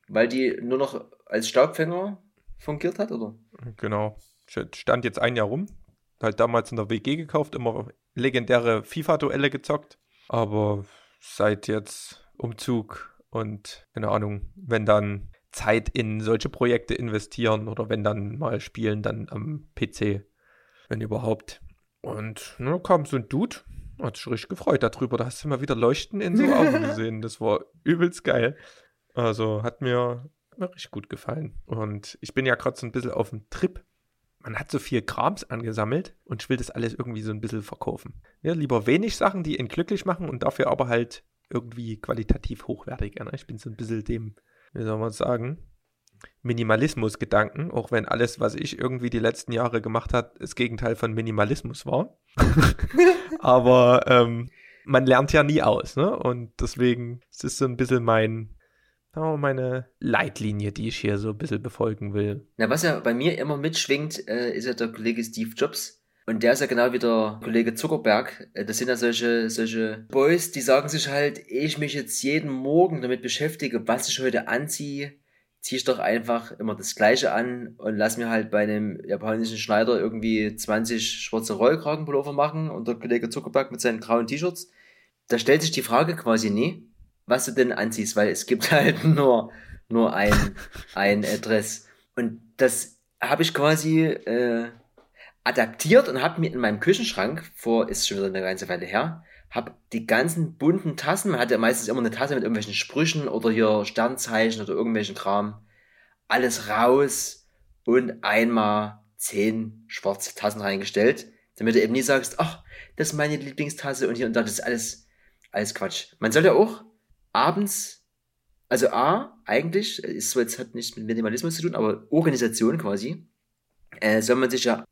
Speaker 2: Weil die nur noch als Staubfänger fungiert hat, oder?
Speaker 1: Genau. Stand jetzt ein Jahr rum. Halt damals in der WG gekauft, immer legendäre FIFA-Duelle gezockt. Aber seit jetzt Umzug und keine Ahnung, wenn dann Zeit in solche Projekte investieren oder wenn dann mal spielen, dann am PC, wenn überhaupt. Und ne, kam so ein Dude, hat sich richtig gefreut darüber. Da hast du mal wieder Leuchten in so Augen gesehen. Das war übelst geil. Also hat mir, mir richtig gut gefallen. Und ich bin ja gerade so ein bisschen auf dem Trip. Man hat so viel Krams angesammelt und ich will das alles irgendwie so ein bisschen verkaufen. Ja, lieber wenig Sachen, die ihn glücklich machen und dafür aber halt irgendwie qualitativ hochwertiger. Ne? Ich bin so ein bisschen dem, wie soll man sagen, Minimalismus-Gedanken, auch wenn alles, was ich irgendwie die letzten Jahre gemacht habe, das Gegenteil von Minimalismus war. aber ähm, man lernt ja nie aus, ne? Und deswegen ist es so ein bisschen mein, oh, meine Leitlinie, die ich hier so ein bisschen befolgen will.
Speaker 2: Na, was ja bei mir immer mitschwingt, äh, ist ja der Kollege Steve Jobs. Und der ist ja genau wie der Kollege Zuckerberg. Äh, das sind ja solche, solche Boys, die sagen sich halt, ehe ich mich jetzt jeden Morgen damit beschäftige, was ich heute anziehe, ziehe ich doch einfach immer das Gleiche an und lass mir halt bei einem japanischen Schneider irgendwie 20 schwarze Rollkragenpullover machen und der Kollege Zuckerberg mit seinen grauen T-Shirts. Da stellt sich die Frage quasi nie, was du denn anziehst, weil es gibt halt nur, nur ein, ein Dress. Und das habe ich quasi äh, adaptiert und habe mir in meinem Küchenschrank, vor, ist schon wieder eine ganze Weile her, habe die ganzen bunten Tassen, man hat ja meistens immer eine Tasse mit irgendwelchen Sprüchen oder hier Sternzeichen oder irgendwelchen Kram, alles raus und einmal zehn schwarze Tassen reingestellt, damit du eben nie sagst, ach, das ist meine Lieblingstasse und hier und da, das ist alles, alles Quatsch. Man sollte auch abends, also A, eigentlich, ist so jetzt hat nichts mit Minimalismus zu tun, aber Organisation quasi, äh, soll man sich ja,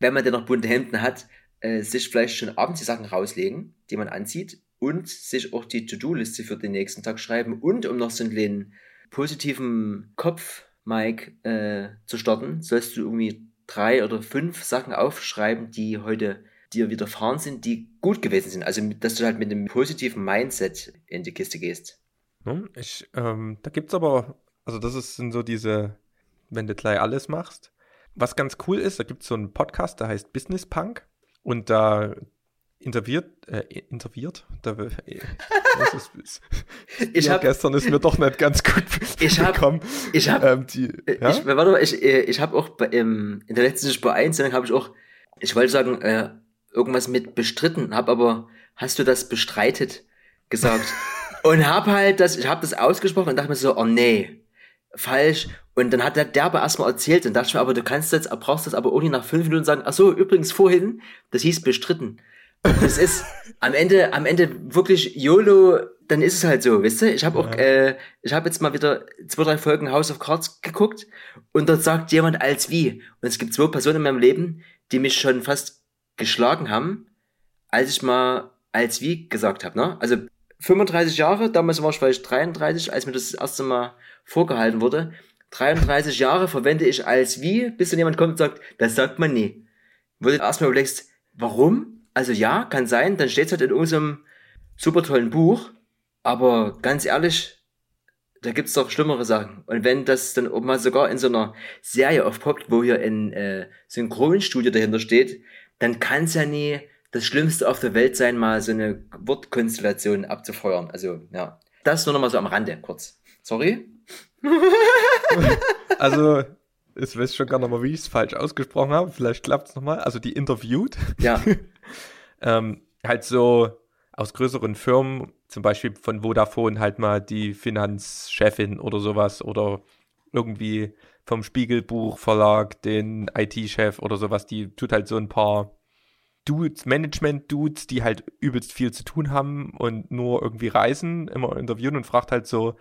Speaker 2: wenn man denn noch bunte Hemden hat, äh, sich vielleicht schon abends die Sachen rauslegen, die man anzieht, und sich auch die To-Do-Liste für den nächsten Tag schreiben und um noch so einen positiven Kopf, Mike, äh, zu starten, sollst du irgendwie drei oder fünf Sachen aufschreiben, die heute dir widerfahren sind, die gut gewesen sind. Also, dass du halt mit einem positiven Mindset in die Kiste gehst.
Speaker 1: Ich, ähm, da gibt's aber, also das ist, sind so diese, wenn du gleich alles machst. Was ganz cool ist, da gibt es so einen Podcast, der heißt Business Punk und da interviewt, äh, interviewt, da, äh, ist, ist, ich hab, gestern ist mir doch nicht ganz gut
Speaker 2: ich hab, Ich habe, ähm, ja? ich, warte mal, ich, äh, ich habe auch bei, ähm, in der letzten Spur 1 habe ich auch, ich wollte sagen, äh, irgendwas mit bestritten, habe aber, hast du das bestreitet gesagt? und habe halt das, ich habe das ausgesprochen und dachte mir so, oh nee, falsch. Und dann hat der Derbe erstmal erzählt und dachte ich mir, aber du kannst jetzt, brauchst das aber irgendwie nach fünf Minuten sagen, ach so, übrigens vorhin, das hieß bestritten. Und das ist am Ende, am Ende wirklich YOLO, dann ist es halt so, wisst ihr? Ich habe auch, ja. äh, ich habe jetzt mal wieder zwei, drei Folgen House of Cards geguckt und dort sagt jemand als wie. Und es gibt zwei Personen in meinem Leben, die mich schon fast geschlagen haben, als ich mal als wie gesagt habe. Ne? Also 35 Jahre, damals war ich vielleicht 33, als mir das, das erste Mal vorgehalten wurde. 33 Jahre verwende ich als wie, bis dann jemand kommt und sagt, das sagt man nie. Du erstmal überlegst, warum? Also ja, kann sein, dann steht es halt in irgendeinem super tollen Buch, aber ganz ehrlich, da gibt's doch schlimmere Sachen. Und wenn das dann auch mal sogar in so einer Serie aufpoppt, wo hier ein äh, Synchronstudio dahinter steht, dann kann es ja nie das Schlimmste auf der Welt sein, mal so eine Wortkonstellation abzufeuern. Also ja, das nur noch mal so am Rande kurz. Sorry.
Speaker 1: also, ich weiß schon gar nicht mal, wie ich es falsch ausgesprochen habe. Vielleicht klappt es nochmal. Also die interviewt.
Speaker 2: Ja.
Speaker 1: ähm, halt so aus größeren Firmen, zum Beispiel von Vodafone halt mal die Finanzchefin oder sowas oder irgendwie vom Spiegelbuchverlag den IT-Chef oder sowas, die tut halt so ein paar Dudes, Management-Dudes, die halt übelst viel zu tun haben und nur irgendwie reisen, immer interviewen und fragt halt so,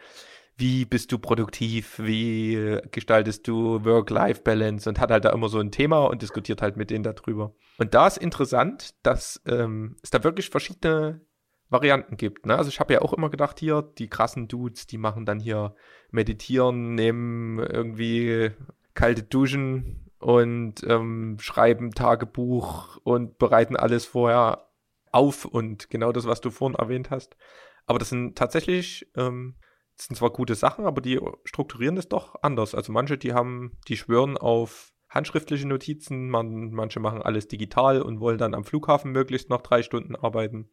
Speaker 1: wie bist du produktiv, wie gestaltest du Work-Life-Balance und hat halt da immer so ein Thema und diskutiert halt mit denen darüber. Und da ist interessant, dass ähm, es da wirklich verschiedene Varianten gibt. Ne? Also ich habe ja auch immer gedacht, hier, die krassen Dudes, die machen dann hier meditieren, nehmen irgendwie kalte Duschen und ähm, schreiben Tagebuch und bereiten alles vorher auf und genau das, was du vorhin erwähnt hast. Aber das sind tatsächlich ähm, das sind zwar gute Sachen, aber die strukturieren das doch anders. Also manche, die haben, die schwören auf handschriftliche Notizen, man, manche machen alles digital und wollen dann am Flughafen möglichst noch drei Stunden arbeiten.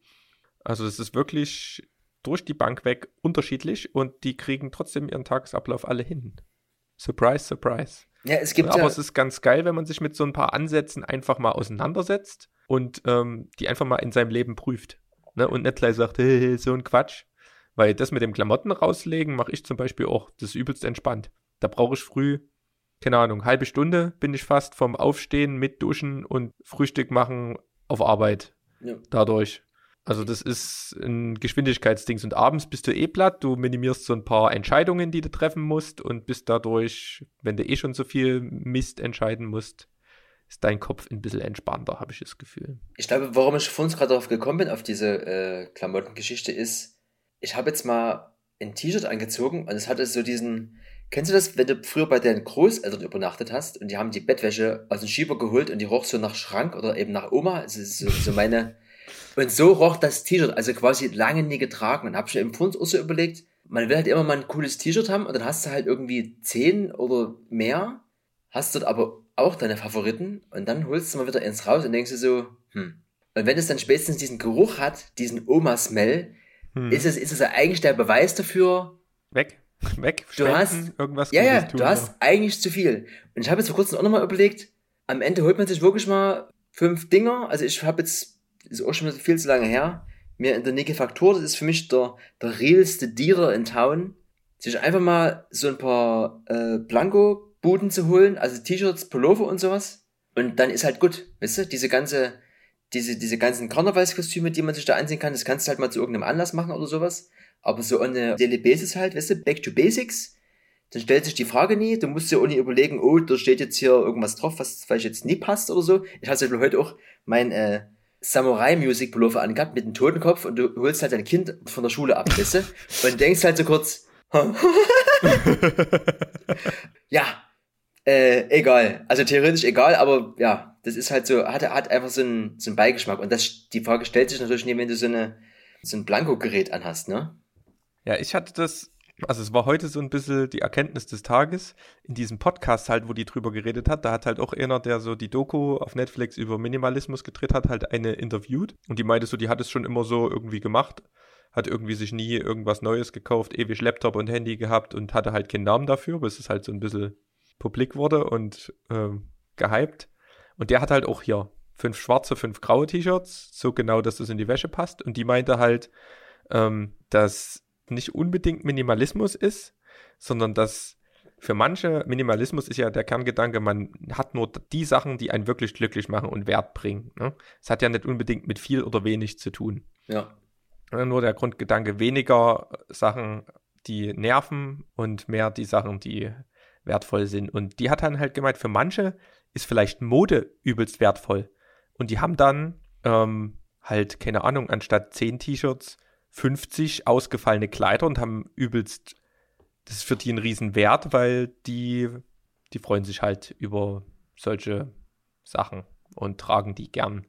Speaker 1: Also es ist wirklich durch die Bank weg unterschiedlich und die kriegen trotzdem ihren Tagesablauf alle hin. Surprise, surprise.
Speaker 2: Ja, es gibt
Speaker 1: aber
Speaker 2: ja
Speaker 1: es ist ganz geil, wenn man sich mit so ein paar Ansätzen einfach mal auseinandersetzt und ähm, die einfach mal in seinem Leben prüft. Ne? Und nicht gleich sagt, hey, so ein Quatsch. Weil das mit dem Klamotten rauslegen mache ich zum Beispiel auch. Das ist übelst entspannt. Da brauche ich früh, keine Ahnung, halbe Stunde bin ich fast vom Aufstehen mit Duschen und Frühstück machen auf Arbeit. Ja. Dadurch. Also das ist ein Geschwindigkeitsding. Und abends bist du eh platt, du minimierst so ein paar Entscheidungen, die du treffen musst und bist dadurch, wenn du eh schon so viel Mist entscheiden musst, ist dein Kopf ein bisschen entspannter, habe ich das Gefühl.
Speaker 2: Ich glaube, warum ich vorhin gerade darauf gekommen bin, auf diese äh, Klamottengeschichte, ist, ich habe jetzt mal ein T-Shirt angezogen und es hatte so diesen, kennst du das, wenn du früher bei deinen Großeltern übernachtet hast und die haben die Bettwäsche aus dem Schieber geholt und die roch so nach Schrank oder eben nach Oma, also so, so meine, und so roch das T-Shirt, also quasi lange nie getragen und habe schon im Fund auch so überlegt, man will halt immer mal ein cooles T-Shirt haben und dann hast du halt irgendwie zehn oder mehr, hast dort aber auch deine Favoriten und dann holst du mal wieder eins raus und denkst du so, hm. Und wenn es dann spätestens diesen Geruch hat, diesen Oma-Smell, hm. Ist, es, ist es eigentlich der Beweis dafür?
Speaker 1: Weg, weg,
Speaker 2: du hast irgendwas Ja, ja, tun, du hast ja. eigentlich zu viel. Und ich habe jetzt vor kurzem auch nochmal überlegt, am Ende holt man sich wirklich mal fünf Dinger. Also ich habe jetzt, ist auch schon viel zu lange her, mir in der Nike Faktor, das ist für mich der, der realste Dealer in Town, sich einfach mal so ein paar äh, Blanko-Buden zu holen, also T-Shirts, Pullover und sowas. Und dann ist halt gut, weißt du, diese ganze diese, diese ganzen Karnevalskostüme, die man sich da ansehen kann, das kannst du halt mal zu irgendeinem Anlass machen oder sowas. Aber so eine Daily Basis halt, weißt du, back to basics. Dann stellt sich die Frage nie, du musst dir auch nie überlegen, oh, da steht jetzt hier irgendwas drauf, was vielleicht jetzt nie passt oder so. Ich hatte heute auch mein äh, Samurai-Music-Pullover angehabt mit einem Totenkopf und du holst halt dein Kind von der Schule ab, weißt du? Und denkst halt so kurz, ja, äh, egal. Also theoretisch egal, aber ja, das ist halt so, hat, hat einfach so einen, so einen Beigeschmack. Und das, die Frage stellt sich natürlich nicht, wenn du so, eine, so ein Blanko-Gerät anhast, ne?
Speaker 1: Ja, ich hatte das, also es war heute so ein bisschen die Erkenntnis des Tages in diesem Podcast halt, wo die drüber geredet hat. Da hat halt auch einer, der so die Doku auf Netflix über Minimalismus gedreht hat, halt eine interviewt. Und die meinte so, die hat es schon immer so irgendwie gemacht hat irgendwie sich nie irgendwas Neues gekauft, ewig Laptop und Handy gehabt und hatte halt keinen Namen dafür, bis es halt so ein bisschen publik wurde und ähm, gehypt. Und der hat halt auch hier fünf schwarze, fünf graue T-Shirts, so genau, dass das in die Wäsche passt. Und die meinte halt, ähm, dass nicht unbedingt Minimalismus ist, sondern dass für manche Minimalismus ist ja der Kerngedanke, man hat nur die Sachen, die einen wirklich glücklich machen und Wert bringen. Ne? Es hat ja nicht unbedingt mit viel oder wenig zu tun.
Speaker 2: Ja.
Speaker 1: Nur der Grundgedanke, weniger Sachen, die nerven und mehr die Sachen, die wertvoll sind. Und die hat dann halt gemeint, für manche ist vielleicht Mode übelst wertvoll. Und die haben dann ähm, halt, keine Ahnung, anstatt 10 T-Shirts 50 ausgefallene Kleider und haben übelst, das ist für die ein Riesenwert, weil die, die freuen sich halt über solche Sachen und tragen die gern.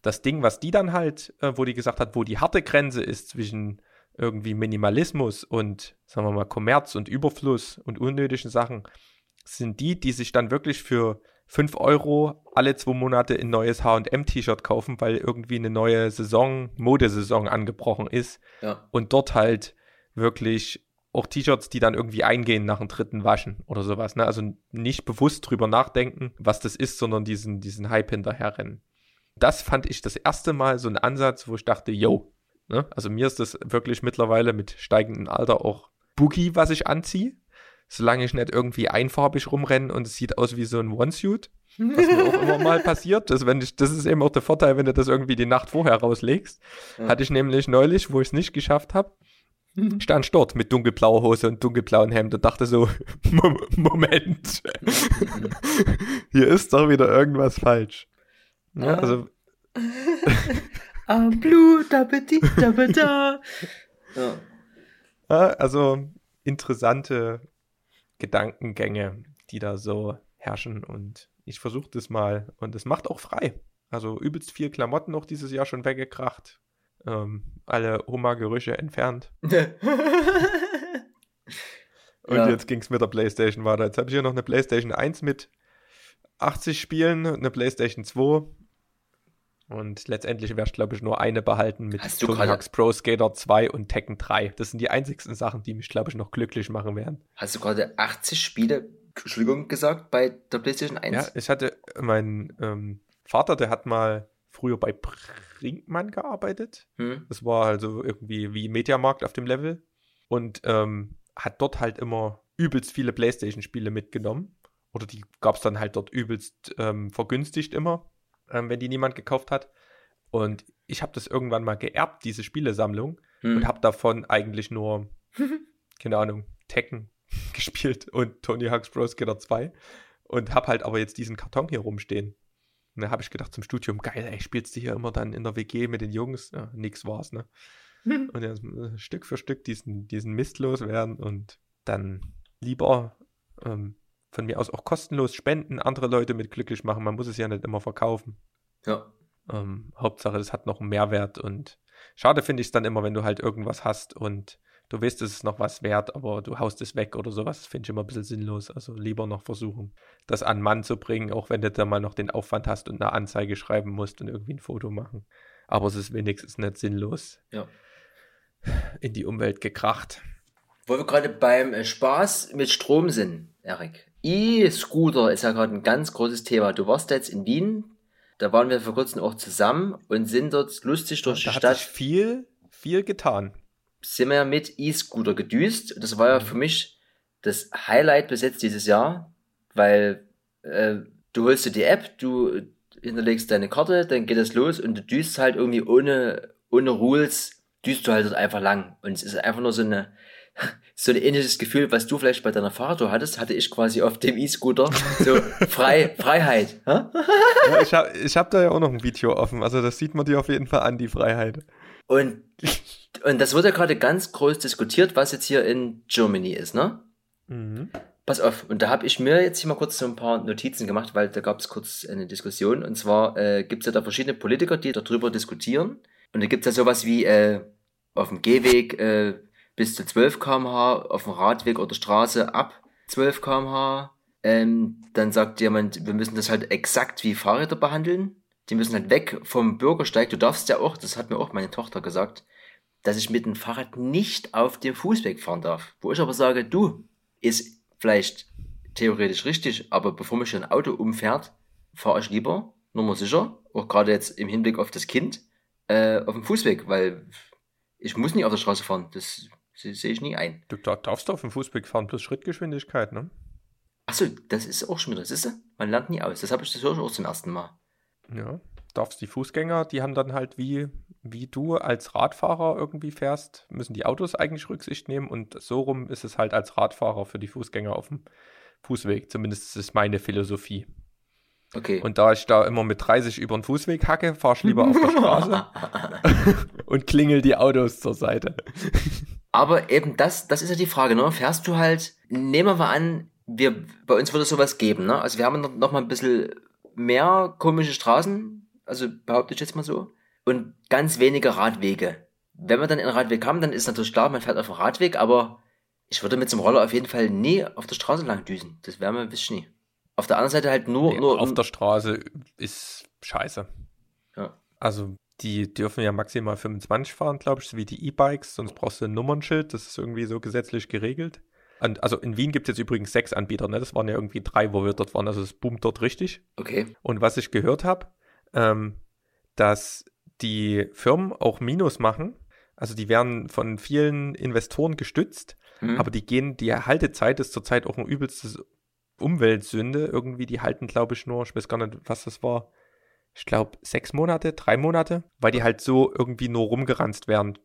Speaker 1: Das Ding, was die dann halt, äh, wo die gesagt hat, wo die harte Grenze ist zwischen irgendwie Minimalismus und, sagen wir mal, Kommerz und Überfluss und unnötigen Sachen, sind die, die sich dann wirklich für 5 Euro alle zwei Monate ein neues HM-T-Shirt kaufen, weil irgendwie eine neue Saison, Modesaison angebrochen ist.
Speaker 2: Ja.
Speaker 1: Und dort halt wirklich auch T-Shirts, die dann irgendwie eingehen nach dem dritten Waschen oder sowas. Ne? Also nicht bewusst drüber nachdenken, was das ist, sondern diesen, diesen Hype hinterherrennen das fand ich das erste Mal so ein Ansatz, wo ich dachte, yo, ne? also mir ist das wirklich mittlerweile mit steigendem Alter auch Boogie, was ich anziehe, solange ich nicht irgendwie einfarbig rumrenne und es sieht aus wie so ein One-Suit, was mir auch immer mal passiert. Das, wenn ich, das ist eben auch der Vorteil, wenn du das irgendwie die Nacht vorher rauslegst. Ja. Hatte ich nämlich neulich, wo ich es nicht geschafft habe, stand dort mit dunkelblauer Hose und dunkelblauen Hemd und dachte so, Moment, hier ist doch wieder irgendwas falsch. Ja, ah. also.
Speaker 2: Am Blut, da da.
Speaker 1: Ja. Also interessante Gedankengänge, die da so herrschen und ich versuche das mal und es macht auch frei. Also übelst viel Klamotten noch dieses Jahr schon weggekracht. Ähm, alle Oma-Gerüche entfernt. und ja. jetzt ging es mit der Playstation weiter. Jetzt habe ich hier noch eine Playstation 1 mit 80 Spielen, eine Playstation 2 und letztendlich werde ich, glaube ich, nur eine behalten mit
Speaker 2: Tony Hawk's
Speaker 1: Pro Skater 2 und Tekken 3. Das sind die einzigsten Sachen, die mich, glaube ich, noch glücklich machen werden.
Speaker 2: Hast du gerade 80 Spiele, Entschuldigung, gesagt, bei der PlayStation 1?
Speaker 1: Ja, ich hatte, mein ähm, Vater, der hat mal früher bei Brinkmann gearbeitet. Hm. Das war also irgendwie wie Mediamarkt auf dem Level. Und ähm, hat dort halt immer übelst viele PlayStation-Spiele mitgenommen. Oder die gab es dann halt dort übelst ähm, vergünstigt immer ähm, wenn die niemand gekauft hat. Und ich habe das irgendwann mal geerbt, diese Spielesammlung, hm. und habe davon eigentlich nur, keine Ahnung, Tekken gespielt und Tony Hawk's Pro Skater 2 und habe halt aber jetzt diesen Karton hier rumstehen. Und da habe ich gedacht zum Studium, geil, ey, spielst du hier immer dann in der WG mit den Jungs? Ja, nix war's, ne? und jetzt äh, Stück für Stück diesen, diesen Mist loswerden und dann lieber ähm, von mir aus auch kostenlos spenden, andere Leute mit glücklich machen. Man muss es ja nicht immer verkaufen.
Speaker 2: Ja.
Speaker 1: Ähm, Hauptsache, es hat noch einen Mehrwert und schade finde ich es dann immer, wenn du halt irgendwas hast und du weißt, es ist noch was wert, aber du haust es weg oder sowas, finde ich immer ein bisschen sinnlos. Also lieber noch versuchen, das an Mann zu bringen, auch wenn du da mal noch den Aufwand hast und eine Anzeige schreiben musst und irgendwie ein Foto machen. Aber es ist wenigstens nicht sinnlos
Speaker 2: ja.
Speaker 1: in die Umwelt gekracht.
Speaker 2: Wo wir gerade beim äh, Spaß mit Strom sind, Erik. E-Scooter ist ja gerade ein ganz großes Thema. Du warst jetzt in Wien, da waren wir vor kurzem auch zusammen und sind dort lustig durch
Speaker 1: da
Speaker 2: die Stadt.
Speaker 1: Viel, viel getan.
Speaker 2: Sind wir mit E-Scooter gedüst. Das war ja für mich das Highlight bis jetzt dieses Jahr, weil äh, du holst dir die App, du hinterlegst deine Karte, dann geht es los und du düst halt irgendwie ohne, ohne Rules, düst du halt dort einfach lang. Und es ist einfach nur so eine so ein ähnliches Gefühl, was du vielleicht bei deiner Fahrradtour hattest, hatte ich quasi auf dem E-Scooter. So frei, Freiheit.
Speaker 1: ja, ich habe ich hab da ja auch noch ein Video offen. Also das sieht man dir auf jeden Fall an, die Freiheit.
Speaker 2: Und, und das wurde ja gerade ganz groß diskutiert, was jetzt hier in Germany ist, ne? Mhm. Pass auf, und da habe ich mir jetzt hier mal kurz so ein paar Notizen gemacht, weil da gab es kurz eine Diskussion. Und zwar äh, gibt es ja da verschiedene Politiker, die darüber diskutieren. Und da gibt es ja sowas wie äh, auf dem Gehweg äh, bis zu 12 km/h, auf dem Radweg oder Straße ab 12 km/h. Ähm, dann sagt jemand, wir müssen das halt exakt wie Fahrräder behandeln. Die müssen halt weg vom Bürgersteig. Du darfst ja auch, das hat mir auch meine Tochter gesagt, dass ich mit dem Fahrrad nicht auf dem Fußweg fahren darf. Wo ich aber sage, du, ist vielleicht theoretisch richtig, aber bevor mich ein Auto umfährt, fahre ich lieber, nur mal sicher, auch gerade jetzt im Hinblick auf das Kind, äh, auf dem Fußweg, weil ich muss nicht auf der Straße fahren. Das sehe ich nie ein.
Speaker 1: Du darfst auf dem Fußweg fahren, plus Schrittgeschwindigkeit, ne?
Speaker 2: Achso, das ist auch schon wieder, siehst du? Man lernt nie aus. Das habe ich das auch zum ersten Mal.
Speaker 1: Ja, darfst die Fußgänger, die haben dann halt wie, wie du als Radfahrer irgendwie fährst, müssen die Autos eigentlich Rücksicht nehmen und so rum ist es halt als Radfahrer für die Fußgänger auf dem Fußweg. Zumindest ist es meine Philosophie. Okay. Und da ich da immer mit 30 über den Fußweg hacke, fahre ich lieber auf der Straße und klingel die Autos zur Seite.
Speaker 2: Aber eben das, das ist ja die Frage, ne? Fährst du halt, nehmen wir mal an, wir, bei uns würde es sowas geben, ne? Also wir haben noch, noch mal ein bisschen mehr komische Straßen, also behaupte ich jetzt mal so, und ganz wenige Radwege. Wenn wir dann einen Radweg haben, dann ist natürlich klar, man fährt auf dem Radweg, aber ich würde mit so einem Roller auf jeden Fall nie auf der Straße lang düsen. Das wäre mir ein bisschen nie. Auf der anderen Seite halt nur, nee, nur.
Speaker 1: Auf der Straße ist scheiße. Ja. Also die dürfen ja maximal 25 fahren, glaube ich, wie die E-Bikes, sonst brauchst du ein Nummernschild, das ist irgendwie so gesetzlich geregelt. Und also in Wien gibt es jetzt übrigens sechs Anbieter, ne? Das waren ja irgendwie drei, wo wir dort waren, also es boomt dort richtig.
Speaker 2: Okay.
Speaker 1: Und was ich gehört habe, ähm, dass die Firmen auch Minus machen. Also die werden von vielen Investoren gestützt, mhm. aber die gehen, die Haltezeit ist zurzeit auch ein übelstes Umweltsünde. Irgendwie, die halten, glaube ich, nur, ich weiß gar nicht, was das war, ich glaube, sechs Monate, drei Monate, weil die halt so irgendwie nur rumgeranzt werden.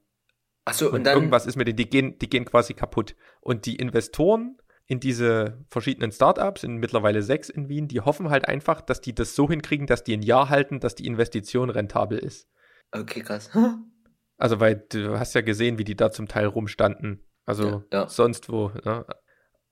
Speaker 2: Achso, und,
Speaker 1: und dann. Irgendwas ist mit denen, die gehen, die gehen quasi kaputt. Und die Investoren in diese verschiedenen Startups, sind mittlerweile sechs in Wien, die hoffen halt einfach, dass die das so hinkriegen, dass die ein Jahr halten, dass die Investition rentabel ist.
Speaker 2: Okay, krass.
Speaker 1: Also, weil du hast ja gesehen, wie die da zum Teil rumstanden. Also ja, ja. sonst wo. Ne?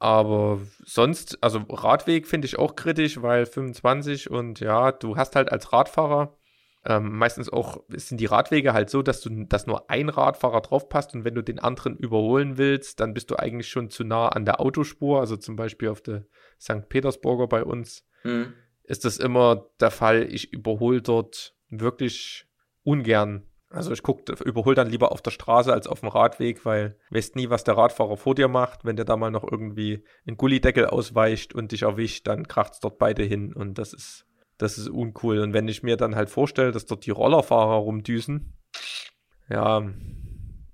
Speaker 1: Aber sonst, also Radweg finde ich auch kritisch, weil 25 und ja, du hast halt als Radfahrer ähm, meistens auch, sind die Radwege halt so, dass du, dass nur ein Radfahrer drauf passt und wenn du den anderen überholen willst, dann bist du eigentlich schon zu nah an der Autospur, also zum Beispiel auf der St. Petersburger bei uns, mhm. ist das immer der Fall. Ich überhole dort wirklich ungern also ich gucke, überhol dann lieber auf der Straße als auf dem Radweg, weil du weißt nie, was der Radfahrer vor dir macht. Wenn der da mal noch irgendwie ein Gullideckel ausweicht und dich erwischt, dann kracht's dort beide hin und das ist, das ist uncool. Und wenn ich mir dann halt vorstelle, dass dort die Rollerfahrer rumdüsen, ja,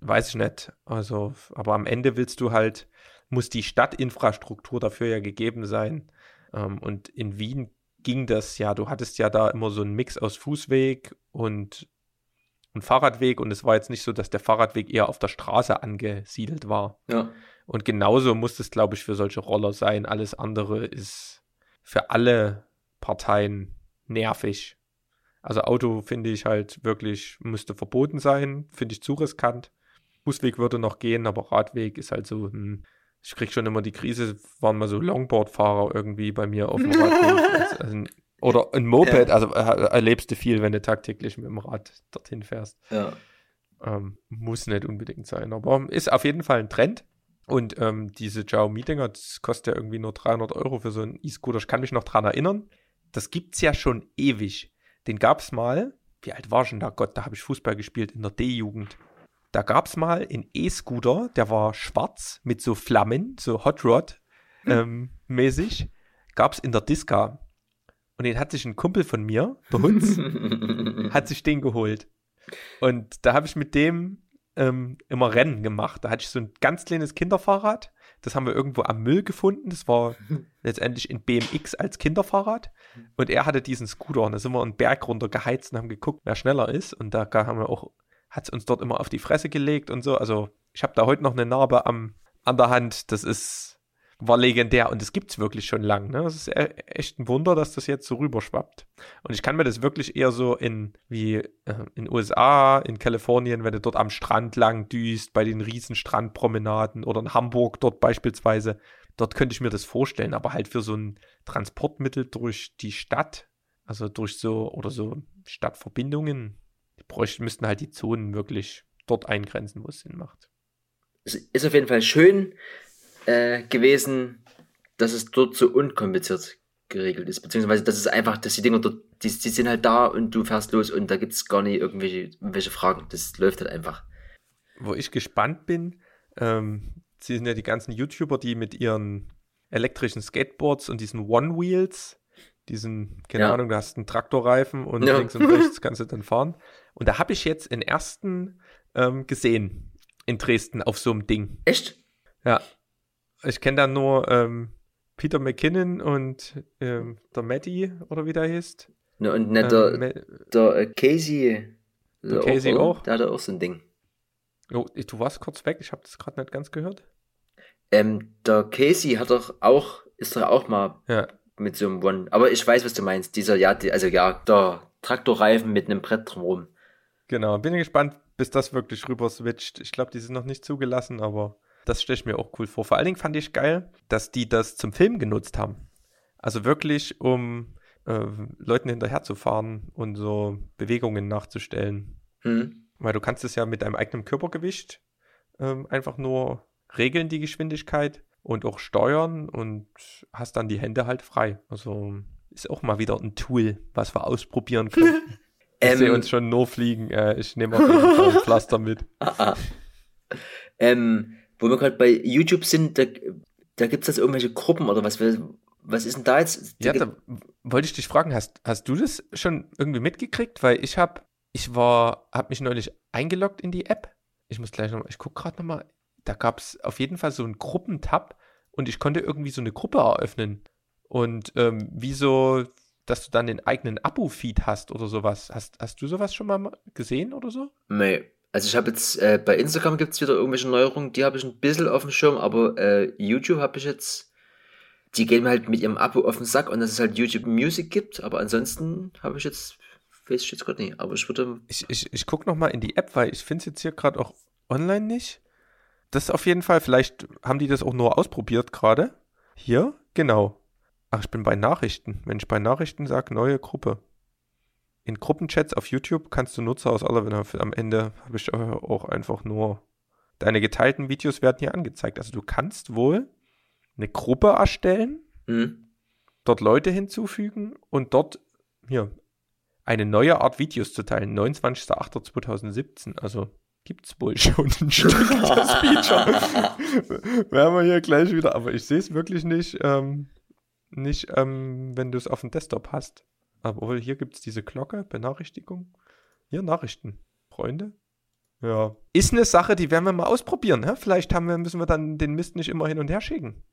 Speaker 1: weiß ich nicht. Also, aber am Ende willst du halt, muss die Stadtinfrastruktur dafür ja gegeben sein. Ähm, und in Wien ging das ja, du hattest ja da immer so einen Mix aus Fußweg und ein Fahrradweg und es war jetzt nicht so, dass der Fahrradweg eher auf der Straße angesiedelt war.
Speaker 2: Ja.
Speaker 1: Und genauso muss es, glaube ich, für solche Roller sein. Alles andere ist für alle Parteien nervig. Also Auto finde ich halt wirklich, müsste verboten sein, finde ich zu riskant. Fußweg würde noch gehen, aber Radweg ist halt so, hm, ich kriege schon immer die Krise, waren mal so Longboard-Fahrer irgendwie bei mir auf dem Radweg. also, oder ein Moped, ja. also äh, erlebst du viel, wenn du tagtäglich mit dem Rad dorthin fährst.
Speaker 2: Ja.
Speaker 1: Ähm, muss nicht unbedingt sein, aber ist auf jeden Fall ein Trend. Und ähm, diese Xiaomi-Dinger, das kostet ja irgendwie nur 300 Euro für so einen E-Scooter. Ich kann mich noch dran erinnern. Das gibt's ja schon ewig. Den gab's mal, wie alt war schon da? Gott, da habe ich Fußball gespielt in der D-Jugend. Da gab's mal einen E-Scooter, der war schwarz mit so Flammen, so Hot Rod hm. ähm, mäßig. Gab's in der Disca. Und den hat sich ein Kumpel von mir, der Hunz, hat sich den geholt. Und da habe ich mit dem ähm, immer Rennen gemacht. Da hatte ich so ein ganz kleines Kinderfahrrad. Das haben wir irgendwo am Müll gefunden. Das war letztendlich ein BMX als Kinderfahrrad. Und er hatte diesen Scooter. Und da sind wir einen Berg runter geheizt und haben geguckt, wer schneller ist. Und da haben wir auch, hat es uns dort immer auf die Fresse gelegt und so. Also ich habe da heute noch eine Narbe am, an der Hand. Das ist, war legendär und das gibt's wirklich schon lang. Ne? Das ist e echt ein Wunder, dass das jetzt so rüberschwappt. Und ich kann mir das wirklich eher so in, wie äh, in USA, in Kalifornien, wenn du dort am Strand lang düst, bei den riesen Strandpromenaden oder in Hamburg dort beispielsweise. Dort könnte ich mir das vorstellen, aber halt für so ein Transportmittel durch die Stadt, also durch so oder so Stadtverbindungen, die bräuchten, müssten halt die Zonen wirklich dort eingrenzen, wo es Sinn macht.
Speaker 2: Es ist auf jeden Fall schön äh, gewesen, dass es dort so unkompliziert geregelt ist, beziehungsweise dass es einfach, dass die Dinger dort, die, die sind halt da und du fährst los und da gibt es gar nicht irgendwelche, irgendwelche Fragen. Das läuft halt einfach.
Speaker 1: Wo ich gespannt bin, ähm, sie sind ja die ganzen YouTuber, die mit ihren elektrischen Skateboards und diesen One-Wheels, diesen, keine ja. Ahnung, du hast einen Traktorreifen und ja. links und rechts kannst du dann fahren. Und da habe ich jetzt den ersten ähm, gesehen in Dresden auf so einem Ding.
Speaker 2: Echt?
Speaker 1: Ja. Ich kenne da nur ähm, Peter McKinnon und ähm, der Matty, oder wie der heißt.
Speaker 2: Ne, und ne, der, ähm, der äh, Casey.
Speaker 1: Der Casey auch, auch?
Speaker 2: Der hat auch so ein Ding.
Speaker 1: Oh, du warst kurz weg, ich habe das gerade nicht ganz gehört.
Speaker 2: Ähm, der Casey hat doch auch, ist doch auch mal ja. mit so einem One. Aber ich weiß, was du meinst. Dieser, ja, die, also ja, der Traktorreifen mit einem Brett drumherum.
Speaker 1: Genau, bin gespannt, bis das wirklich rüber switcht. Ich glaube, die sind noch nicht zugelassen, aber das stelle ich mir auch cool vor. Vor allen Dingen fand ich geil, dass die das zum Film genutzt haben. Also wirklich, um äh, Leuten hinterher zu fahren und so Bewegungen nachzustellen. Hm. Weil du kannst es ja mit deinem eigenen Körpergewicht ähm, einfach nur regeln, die Geschwindigkeit und auch steuern und hast dann die Hände halt frei. Also ist auch mal wieder ein Tool, was wir ausprobieren können. ich ähm, sehe uns schon nur fliegen. Äh, ich nehme auf jeden Fall ein Pflaster mit.
Speaker 2: Ah, ah. Ähm, wo wir gerade bei YouTube sind, da, da gibt es das irgendwelche Gruppen oder was? Was ist denn da jetzt?
Speaker 1: Ja, da wollte ich dich fragen, hast, hast du das schon irgendwie mitgekriegt? Weil ich habe ich war, habe mich neulich eingeloggt in die App. Ich muss gleich nochmal, ich gucke gerade nochmal. Da gab es auf jeden Fall so einen Gruppentab und ich konnte irgendwie so eine Gruppe eröffnen. Und ähm, wie so, dass du dann den eigenen Abo-Feed hast oder sowas. Hast, hast du sowas schon mal gesehen oder so?
Speaker 2: Nee. Also ich habe jetzt, äh, bei Instagram gibt es wieder irgendwelche Neuerungen, die habe ich ein bisschen auf dem Schirm, aber äh, YouTube habe ich jetzt, die gehen mir halt mit ihrem Abo auf den Sack und dass es halt YouTube Music gibt, aber ansonsten habe ich jetzt weiß ich jetzt gerade nicht, aber ich würde.
Speaker 1: Ich, ich, ich gucke nochmal in die App, weil ich finde es jetzt hier gerade auch online nicht. Das auf jeden Fall, vielleicht haben die das auch nur ausprobiert gerade. Hier, genau. Ach, ich bin bei Nachrichten. Wenn ich bei Nachrichten sage, neue Gruppe. In Gruppenchats auf YouTube kannst du Nutzer aus aller Welt. Am Ende habe ich auch einfach nur. Deine geteilten Videos werden hier angezeigt. Also du kannst wohl eine Gruppe erstellen, mhm. dort Leute hinzufügen und dort hier eine neue Art Videos zu teilen. 29.08.2017. Also gibt es wohl schon ein Stück das Feature. Werden wir hier gleich wieder. Aber ich sehe es wirklich nicht, ähm, nicht ähm, wenn du es auf dem Desktop hast. Aber hier gibt es diese Glocke, Benachrichtigung. Hier Nachrichten. Freunde. Ja. Ist eine Sache, die werden wir mal ausprobieren. Hä? Vielleicht haben wir, müssen wir dann den Mist nicht immer hin und her schicken.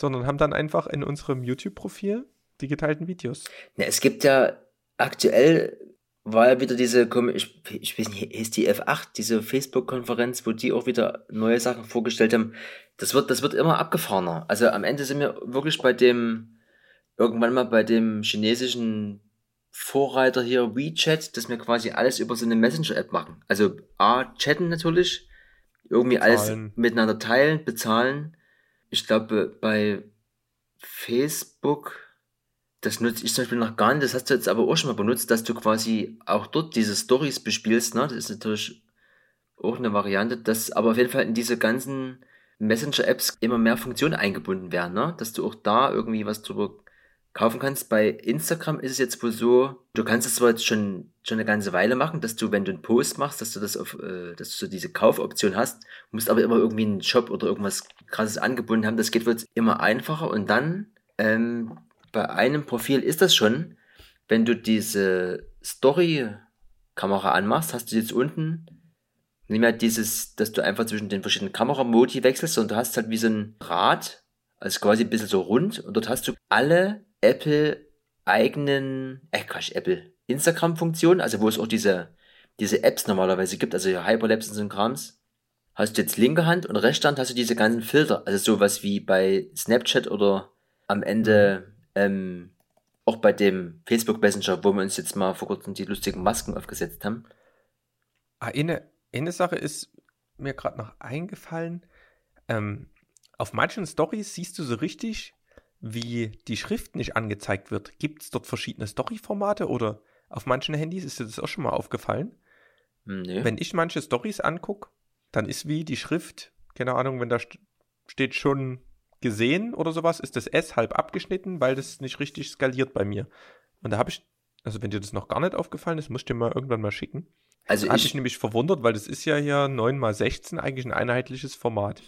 Speaker 1: Sondern haben dann einfach in unserem YouTube-Profil die geteilten Videos.
Speaker 2: Ja, es gibt ja aktuell war ja wieder diese, ich, ich weiß nicht, ist die F8, diese Facebook-Konferenz, wo die auch wieder neue Sachen vorgestellt haben. Das wird, das wird immer abgefahrener. Also am Ende sind wir wirklich bei dem, irgendwann mal bei dem chinesischen Vorreiter hier WeChat, dass wir quasi alles über so eine Messenger-App machen. Also A, chatten natürlich, irgendwie bezahlen. alles miteinander teilen, bezahlen. Ich glaube, bei Facebook das nutze ich zum Beispiel noch gar nicht, das hast du jetzt aber auch schon mal benutzt, dass du quasi auch dort diese Stories bespielst, ne? Das ist natürlich auch eine Variante, dass aber auf jeden Fall in diese ganzen Messenger-Apps immer mehr Funktionen eingebunden werden, ne? Dass du auch da irgendwie was drüber kaufen kannst. Bei Instagram ist es jetzt wohl so, du kannst es zwar jetzt schon, schon eine ganze Weile machen, dass du, wenn du einen Post machst, dass du das auf, äh, dass du diese Kaufoption hast, musst aber immer irgendwie einen Shop oder irgendwas krasses angebunden haben. Das geht wohl jetzt immer einfacher und dann ähm, bei einem Profil ist das schon, wenn du diese Story-Kamera anmachst, hast du jetzt unten nicht mehr dieses, dass du einfach zwischen den verschiedenen Kameramodi wechselst, sondern du hast halt wie so ein Rad, also quasi ein bisschen so rund und dort hast du alle Apple eigenen, äh Quatsch, Apple Instagram-Funktionen, also wo es auch diese, diese Apps normalerweise gibt, also Hyperlapse und so Krams. hast du jetzt linke Hand und rechte Hand hast du diese ganzen Filter. Also sowas wie bei Snapchat oder am Ende ähm, auch bei dem Facebook Messenger, wo wir uns jetzt mal vor kurzem die lustigen Masken aufgesetzt haben.
Speaker 1: Ah, eine, eine Sache ist mir gerade noch eingefallen. Ähm, auf manchen Stories siehst du so richtig, wie die Schrift nicht angezeigt wird. Gibt es dort verschiedene Story-Formate oder auf manchen Handys ist dir das auch schon mal aufgefallen?
Speaker 2: Nee.
Speaker 1: Wenn ich manche Stories angucke, dann ist wie die Schrift, keine Ahnung, wenn da st steht schon gesehen oder sowas, ist das S halb abgeschnitten, weil das nicht richtig skaliert bei mir. Und da habe ich, also wenn dir das noch gar nicht aufgefallen ist, musst du dir mal irgendwann mal schicken.
Speaker 2: Also
Speaker 1: Hat
Speaker 2: ich,
Speaker 1: mich nämlich verwundert, weil das ist ja hier 9 x 16 eigentlich ein einheitliches Format.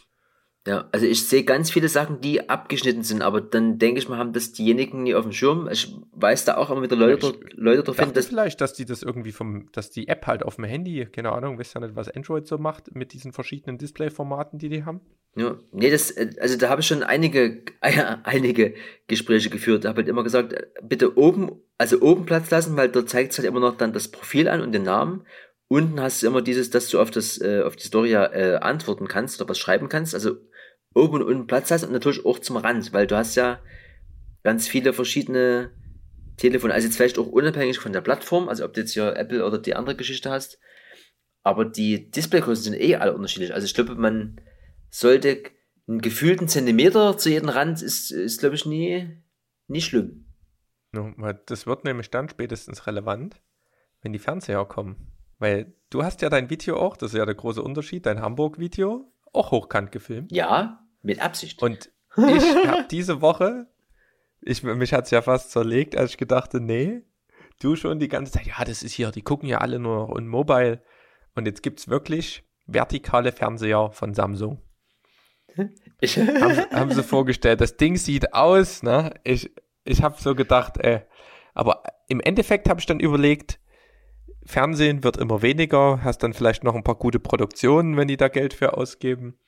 Speaker 2: Ja, also ich sehe ganz viele Sachen, die abgeschnitten sind, aber dann denke ich mal, haben das diejenigen nie auf dem Schirm. Ich weiß da auch immer wieder Leute,
Speaker 1: Ja, ich
Speaker 2: Leute darauf
Speaker 1: Ich
Speaker 2: hin, dass
Speaker 1: vielleicht, dass die das irgendwie vom, dass die App halt auf dem Handy, keine Ahnung, weiß ja nicht, was Android so macht mit diesen verschiedenen Display-Formaten, die die haben.
Speaker 2: Ja, nee, das, äh, also da habe ich schon einige, einige Gespräche geführt. Da habe halt immer gesagt, äh, bitte oben, also oben Platz lassen, weil dort zeigt es halt immer noch dann das Profil an und den Namen. Unten hast du immer dieses, dass du auf das, äh, auf die Story ja, äh, antworten kannst oder was schreiben kannst. Also oben und unten Platz lassen und natürlich auch zum Rand, weil du hast ja ganz viele verschiedene Telefone, also jetzt vielleicht auch unabhängig von der Plattform, also ob du jetzt hier Apple oder die andere Geschichte hast. Aber die Displaygrößen sind eh alle unterschiedlich. Also ich glaube, man sollte einen gefühlten Zentimeter zu jedem Rand ist, ist glaube ich, nie, nie schlimm.
Speaker 1: Das wird nämlich dann spätestens relevant, wenn die Fernseher kommen. Weil du hast ja dein Video auch, das ist ja der große Unterschied, dein Hamburg-Video, auch hochkant gefilmt.
Speaker 2: Ja, mit Absicht.
Speaker 1: Und ich habe diese Woche, ich, mich hat es ja fast zerlegt, als ich gedachte, nee, du schon die ganze Zeit, ja, das ist hier, die gucken ja alle nur noch on Mobile. Und jetzt gibt es wirklich vertikale Fernseher von Samsung.
Speaker 2: Ich,
Speaker 1: haben, sie- haben sie vorgestellt. Das Ding sieht aus, ne? Ich, ich habe so gedacht, äh, aber im Endeffekt habe ich dann überlegt, Fernsehen wird immer weniger, hast dann vielleicht noch ein paar gute Produktionen, wenn die da Geld für ausgeben.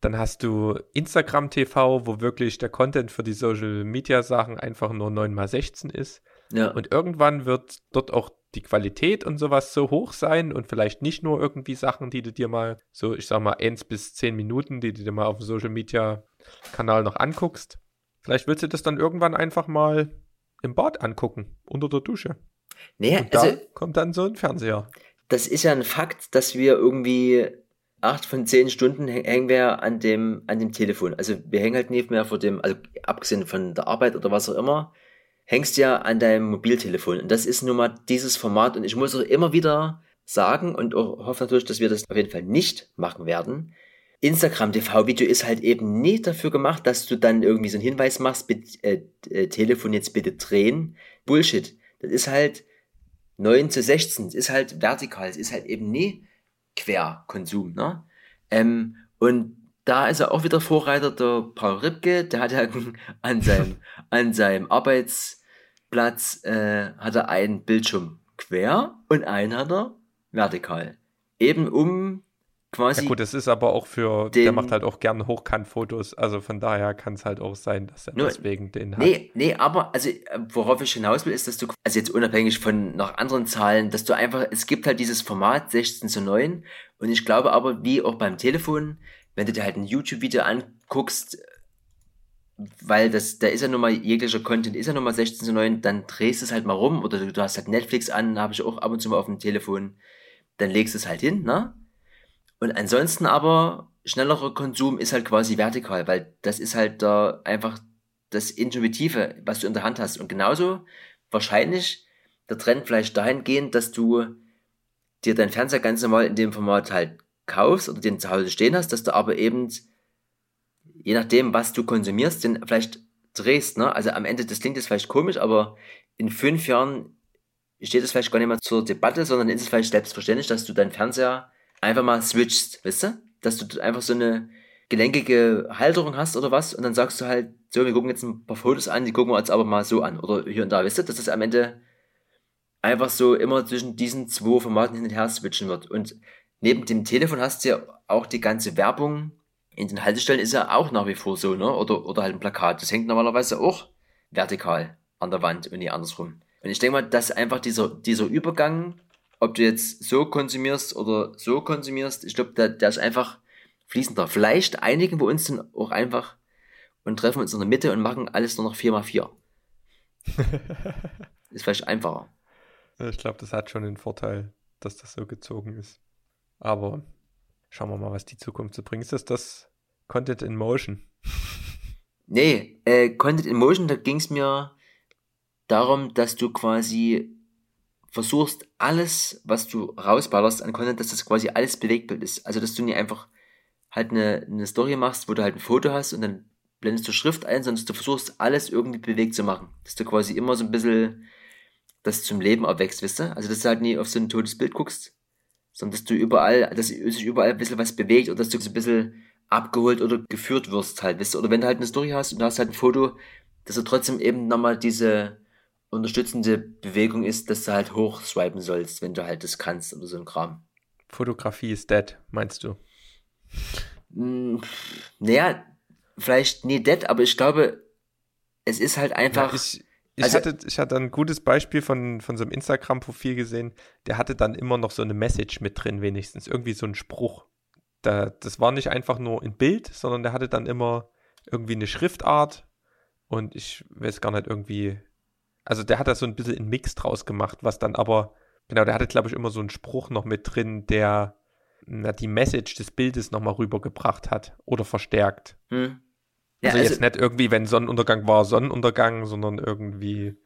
Speaker 1: Dann hast du Instagram TV, wo wirklich der Content für die Social Media Sachen einfach nur 9x16 ist.
Speaker 2: ja,
Speaker 1: Und irgendwann wird dort auch die Qualität und sowas so hoch sein und vielleicht nicht nur irgendwie Sachen, die du dir mal so, ich sag mal, 1 bis 10 Minuten, die du dir mal auf dem Social Media Kanal noch anguckst. Vielleicht willst du das dann irgendwann einfach mal im Bad angucken, unter der Dusche.
Speaker 2: nee,
Speaker 1: Und da
Speaker 2: also
Speaker 1: kommt dann so ein Fernseher.
Speaker 2: das ist ja ein Fakt, dass wir irgendwie acht von zehn Stunden häng- hängen wir an dem, an dem Telefon. Also wir hängen halt nicht mehr vor dem, also abgesehen von der Arbeit oder was auch immer, hängst ja an deinem Mobiltelefon. Und das ist nun mal dieses Format. Und ich muss auch immer wieder sagen und hoffe natürlich, dass wir das auf jeden Fall nicht machen werden. Instagram TV-Video ist halt eben nicht dafür gemacht, dass du dann irgendwie so einen Hinweis machst, bitte, äh, äh, Telefon jetzt bitte drehen. Bullshit. Das ist halt 9 zu 16, es ist halt vertikal, es ist halt eben nie Querkonsum, ne? Ähm, und da ist er auch wieder Vorreiter, der Paul Ripke, der hat ja an seinem, an seinem Arbeitsplatz, äh, hat er einen Bildschirm quer und einen hat er vertikal. Eben um quasi
Speaker 1: Ja gut, das ist aber auch für,
Speaker 2: Den-
Speaker 1: der macht halt auch gerne Hochkant-Fotos, also von daher kann es halt auch sein, dass er
Speaker 2: Nur-
Speaker 1: deswegen den hat.
Speaker 2: Nee, nee, aber also äh, worauf ich hinaus will, ist, dass du, also jetzt unabhängig von noch anderen Zahlen, dass du einfach, es gibt halt dieses Format 16 zu 9 und ich glaube aber, wie auch beim Telefon, wenn du dir halt ein YouTube-Video anguckst, weil das, da ist ja nun mal jeglicher Content, ist ja nun mal 16 zu 9, dann drehst du es halt mal rum oder du, du hast halt Netflix an, habe ich auch ab und zu mal auf dem Telefon, dann legst du es halt hin, ne? Und ansonsten aber, schnellerer Konsum ist halt quasi vertikal, weil das ist halt da einfach das Intuitive, was du in der Hand hast. Und genauso wahrscheinlich der Trend vielleicht dahingehend, dass du dir deinen Fernseher ganz normal in dem Format halt kaufst oder den zu Hause stehen hast, dass du aber eben, je nachdem, was du konsumierst, den vielleicht drehst. Ne? Also am Ende, das klingt jetzt vielleicht komisch, aber in fünf Jahren steht es vielleicht gar nicht mehr zur Debatte, sondern ist es vielleicht selbstverständlich, dass du deinen Fernseher einfach mal switchst, weißt du? Dass du einfach so eine gelenkige Halterung hast oder was und dann sagst du halt, so, wir gucken jetzt ein paar Fotos an, die gucken wir uns aber mal so an oder hier und da, weißt du, dass das am Ende einfach so immer zwischen diesen zwei Formaten hin und her switchen wird. Und neben dem Telefon hast du ja auch die ganze Werbung in den Haltestellen ist ja auch nach wie vor so, ne? Oder, oder halt ein Plakat. Das hängt normalerweise auch vertikal an der Wand und nicht andersrum. Und ich denke mal, dass einfach dieser, dieser Übergang ob du jetzt so konsumierst oder so konsumierst, ich glaube, der, der ist einfach fließender. Vielleicht einigen wir uns dann auch einfach und treffen uns in der Mitte und machen alles nur noch 4x4. ist vielleicht einfacher.
Speaker 1: Ich glaube, das hat schon den Vorteil, dass das so gezogen ist. Aber schauen wir mal, was die Zukunft so bringt. Ist das das Content in Motion?
Speaker 2: Nee, äh, Content in Motion, da ging es mir darum, dass du quasi versuchst, alles, was du rausballerst an Content, dass das quasi alles Bewegtbild ist. Also, dass du nicht einfach halt eine, eine Story machst, wo du halt ein Foto hast und dann blendest du Schrift ein, sondern dass du versuchst, alles irgendwie bewegt zu machen. Dass du quasi immer so ein bisschen das zum Leben erwächst, wisst ihr? Also, dass du halt nie auf so ein totes Bild guckst, sondern dass du überall, dass sich überall ein bisschen was bewegt oder dass du so ein bisschen abgeholt oder geführt wirst halt, wisst ihr? Oder wenn du halt eine Story hast und du hast halt ein Foto, dass du trotzdem eben nochmal diese unterstützende Bewegung ist, dass du halt hochswipen sollst, wenn du halt das kannst oder so ein Kram.
Speaker 1: Fotografie ist dead, meinst du?
Speaker 2: Hm, naja, vielleicht nie dead, aber ich glaube, es ist halt einfach.
Speaker 1: Ja, ich, ich, also, hatte, ich hatte ein gutes Beispiel von, von so einem Instagram-Profil gesehen, der hatte dann immer noch so eine Message mit drin, wenigstens. Irgendwie so ein Spruch. Da, das war nicht einfach nur ein Bild, sondern der hatte dann immer irgendwie eine Schriftart und ich weiß gar nicht, irgendwie. Also der hat da so ein bisschen einen Mix draus gemacht, was dann aber, genau, der hatte, glaube ich, immer so einen Spruch noch mit drin, der na, die Message des Bildes nochmal rübergebracht hat oder verstärkt. Hm. Ja, also, also jetzt nicht irgendwie, wenn Sonnenuntergang war, Sonnenuntergang, sondern irgendwie,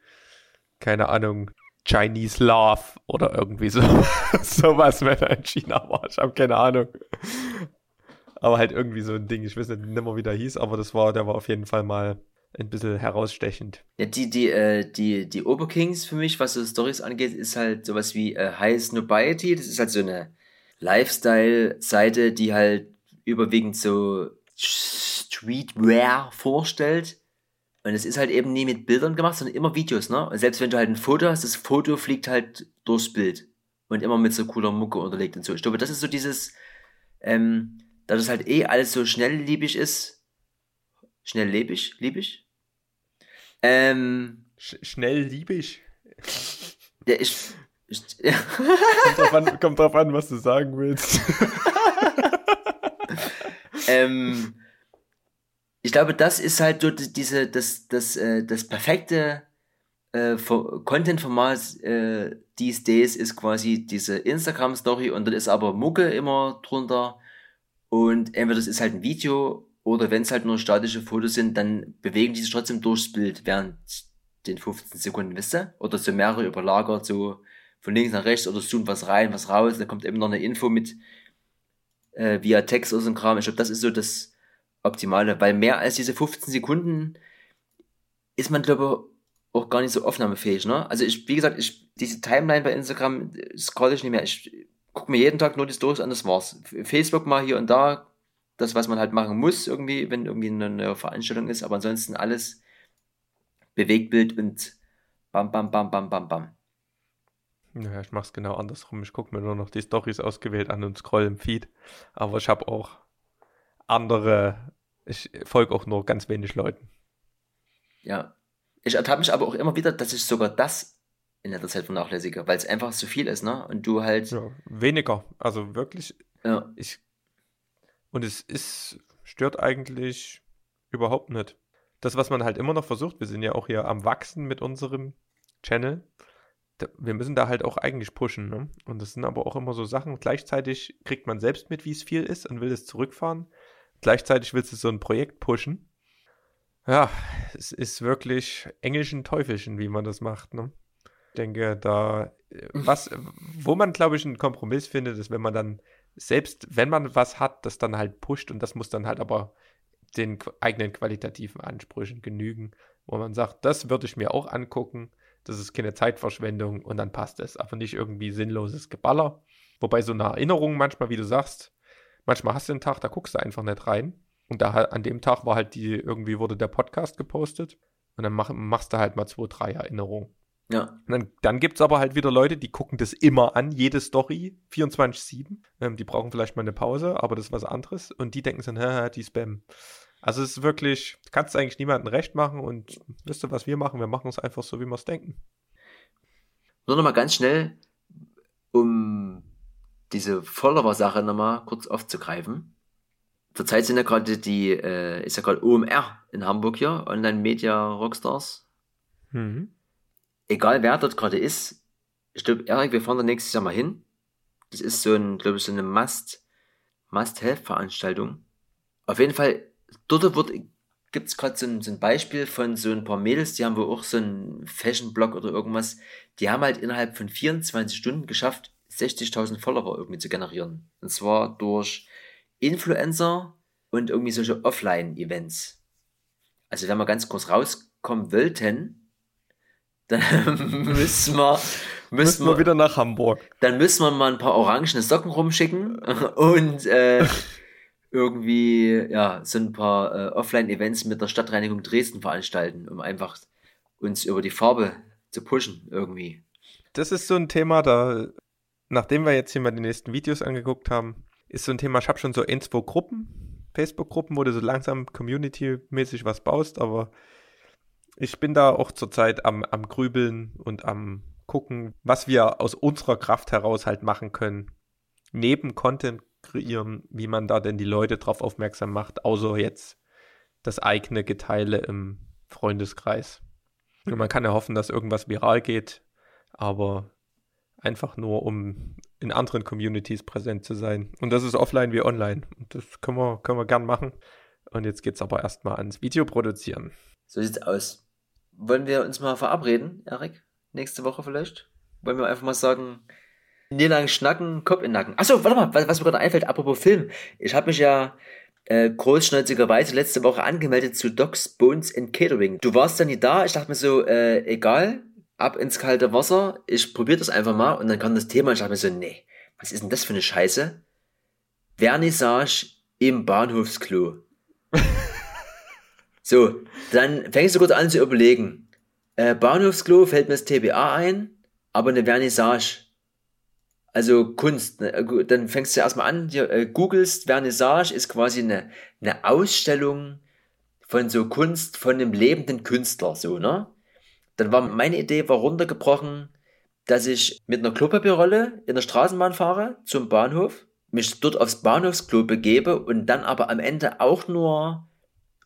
Speaker 1: keine Ahnung, Chinese Love oder irgendwie so. sowas, wenn er in China war. Ich habe keine Ahnung. Aber halt irgendwie so ein Ding. Ich weiß nicht mehr, wie der hieß, aber das war, der war auf jeden Fall mal ein bisschen herausstechend.
Speaker 2: Ja, die, die, äh, die, die Oberkings für mich, was so Stories angeht, ist halt sowas wie äh, High Snobiety. Das ist halt so eine Lifestyle-Seite, die halt überwiegend so Streetwear vorstellt. Und es ist halt eben nie mit Bildern gemacht, sondern immer Videos, ne? Und selbst wenn du halt ein Foto hast, das Foto fliegt halt durchs Bild. Und immer mit so cooler Mucke unterlegt und so. Ich glaube, das ist so dieses, ähm, da das halt eh alles so schnelllebig ist. Schnelllebig? Liebig? Ähm.
Speaker 1: Sch schnellliebig?
Speaker 2: Ja, ich. ich
Speaker 1: kommt, drauf an, kommt drauf an, was du sagen willst.
Speaker 2: ähm, ich glaube, das ist halt so diese, das, das, äh, das perfekte äh, Content-Format äh, these days ist quasi diese Instagram-Story und dann ist aber Mucke immer drunter und entweder das ist halt ein Video oder wenn es halt nur statische Fotos sind, dann bewegen die sich trotzdem durchs Bild während den 15 Sekunden, wisst ihr? Oder so mehrere überlagert, so von links nach rechts oder zoomt was rein, was raus, da kommt eben noch eine Info mit äh, via Text aus dem Kram. Ich glaube, das ist so das Optimale, weil mehr als diese 15 Sekunden ist man, glaube ich, auch gar nicht so aufnahmefähig, ne? Also ich, wie gesagt, ich, diese Timeline bei Instagram scroll ich nicht mehr. Ich gucke mir jeden Tag nur die Stories an, das war's. Facebook mal hier und da, das, was man halt machen muss, irgendwie, wenn irgendwie eine, eine Veranstaltung ist, aber ansonsten alles Bewegtbild und bam, bam, bam, bam, bam, bam.
Speaker 1: Naja, ich mach's genau andersrum. Ich gucke mir nur noch die Stories ausgewählt an und scroll im Feed. Aber ich habe auch andere, ich folge auch nur ganz wenig Leuten.
Speaker 2: Ja. Ich ertappe mich aber auch immer wieder, dass ich sogar das in der Zeit vernachlässige, weil es einfach zu viel ist, ne? Und du halt.
Speaker 1: Ja, weniger. Also wirklich. Ja. Ich, und es ist, stört eigentlich überhaupt nicht. Das, was man halt immer noch versucht, wir sind ja auch hier am Wachsen mit unserem Channel wir müssen da halt auch eigentlich pushen. Ne? Und das sind aber auch immer so Sachen. Gleichzeitig kriegt man selbst mit, wie es viel ist und will es zurückfahren. Gleichzeitig willst du so ein Projekt pushen. Ja, es ist wirklich Engelchen Teufelchen, wie man das macht. Ne? Ich denke, da, was, wo man, glaube ich, einen Kompromiss findet, ist, wenn man dann selbst, wenn man was hat, das dann halt pusht und das muss dann halt aber den eigenen qualitativen Ansprüchen genügen, wo man sagt, das würde ich mir auch angucken das ist keine Zeitverschwendung und dann passt es. Aber nicht irgendwie sinnloses Geballer. Wobei so eine Erinnerung manchmal, wie du sagst, manchmal hast du einen Tag, da guckst du einfach nicht rein. Und da an dem Tag war halt die, irgendwie wurde der Podcast gepostet. Und dann mach, machst du halt mal zwei, drei Erinnerungen.
Speaker 2: Ja.
Speaker 1: Und dann, dann gibt es aber halt wieder Leute, die gucken das immer an, jede Story, 24-7. Ähm, die brauchen vielleicht mal eine Pause, aber das ist was anderes. Und die denken dann, haha, die Spam. Also es ist wirklich, kannst du eigentlich niemandem recht machen und wisst ihr, was wir machen? Wir machen es einfach so, wie wir es denken.
Speaker 2: Nur noch mal ganz schnell, um diese Follower-Sache nochmal kurz aufzugreifen. Zurzeit sind ja gerade die, äh, ist ja gerade OMR in Hamburg hier, Online Media Rockstars. Mhm. Egal wer dort gerade ist, ich glaube, Erik, wir fahren da nächstes Jahr mal hin. Das ist so ein, glaube ich, so eine Must, Must-Have-Veranstaltung. Auf jeden Fall, dort wird, gibt es gerade so ein, so ein Beispiel von so ein paar Mädels, die haben wohl auch so einen Fashion-Blog oder irgendwas. Die haben halt innerhalb von 24 Stunden geschafft, 60.000 Follower irgendwie zu generieren. Und zwar durch Influencer und irgendwie solche Offline-Events. Also wenn wir ganz kurz rauskommen wollten, dann müssen wir,
Speaker 1: müssen wir wieder nach Hamburg.
Speaker 2: Dann müssen wir mal ein paar orangene Socken rumschicken und äh, irgendwie ja so ein paar äh, Offline-Events mit der Stadtreinigung Dresden veranstalten, um einfach uns über die Farbe zu pushen irgendwie.
Speaker 1: Das ist so ein Thema, da nachdem wir jetzt hier mal die nächsten Videos angeguckt haben, ist so ein Thema, ich habe schon so ein, zwei Gruppen, Facebook-Gruppen, wo du so langsam community-mäßig was baust, aber ich bin da auch zurzeit am, am Grübeln und am gucken, was wir aus unserer Kraft heraus halt machen können. Neben Content kreieren, wie man da denn die Leute drauf aufmerksam macht, außer jetzt das eigene Geteile im Freundeskreis. Und man kann ja hoffen, dass irgendwas viral geht, aber einfach nur, um in anderen Communities präsent zu sein. Und das ist offline wie online. Und das können wir, können wir gern machen. Und jetzt geht es aber erstmal ans Video produzieren.
Speaker 2: So sieht's aus. Wollen wir uns mal verabreden, Erik? Nächste Woche vielleicht? Wollen wir einfach mal sagen, nie lang schnacken, Kopf in den Nacken. Achso, warte mal, was, was mir gerade einfällt, apropos Film. Ich habe mich ja äh, großschnäuzigerweise letzte Woche angemeldet zu Docs Bones and Catering. Du warst dann nie da, ich dachte mir so, äh, egal, ab ins kalte Wasser, ich probiere das einfach mal und dann kam das Thema und ich dachte mir so, nee, was ist denn das für eine Scheiße? Vernissage im Bahnhofsklo. So, dann fängst du kurz an zu überlegen. Äh, Bahnhofsklo fällt mir das TBA ein, aber eine Vernissage. Also Kunst. Ne? Dann fängst du erstmal an, hier, äh, googelst, Vernissage ist quasi eine, eine Ausstellung von so Kunst von einem lebenden Künstler, so, ne? Dann war meine Idee war runtergebrochen, dass ich mit einer Klopapierrolle in der Straßenbahn fahre zum Bahnhof, mich dort aufs Bahnhofsklo begebe und dann aber am Ende auch nur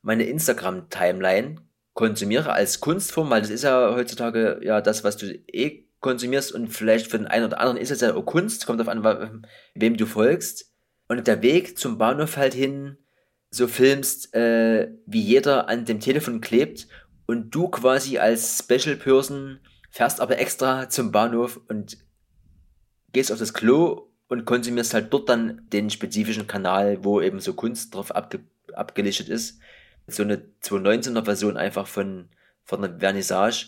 Speaker 2: meine Instagram-Timeline konsumiere als Kunstform, weil das ist ja heutzutage ja das, was du eh konsumierst und vielleicht für den einen oder anderen ist es ja auch Kunst, kommt auf an, wem du folgst. Und der Weg zum Bahnhof halt hin so filmst, äh, wie jeder an dem Telefon klebt und du quasi als Special Person fährst aber extra zum Bahnhof und gehst auf das Klo und konsumierst halt dort dann den spezifischen Kanal, wo eben so Kunst drauf abge abgelichtet ist. So eine 219er Version einfach von, von einer Vernissage.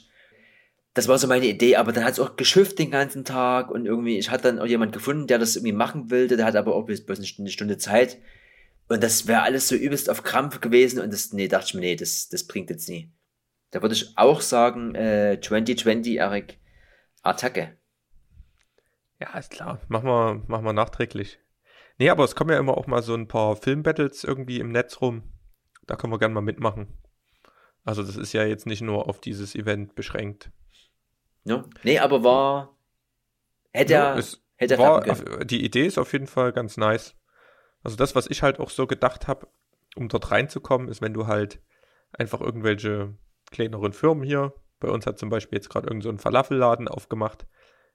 Speaker 2: Das war so meine Idee, aber dann hat es auch geschifft den ganzen Tag und irgendwie, ich hatte dann auch jemand gefunden, der das irgendwie machen wollte, der hat aber auch bis, bis eine Stunde, Stunde Zeit. Und das wäre alles so übelst auf Krampf gewesen und das, nee, dachte ich mir, nee, das, das bringt jetzt nie. Da würde ich auch sagen, äh, 2020, Erik, Attacke.
Speaker 1: Ja, ist klar. Machen wir, machen wir nachträglich. Nee, aber es kommen ja immer auch mal so ein paar Filmbattles irgendwie im Netz rum. Da können wir gerne mal mitmachen. Also das ist ja jetzt nicht nur auf dieses Event beschränkt.
Speaker 2: Ja. Nee, aber war. Hätte er. Ja, hätte er
Speaker 1: war, die Idee ist auf jeden Fall ganz nice. Also das, was ich halt auch so gedacht habe, um dort reinzukommen, ist, wenn du halt einfach irgendwelche kleineren Firmen hier. Bei uns hat zum Beispiel jetzt gerade irgend so ein Falafelladen aufgemacht.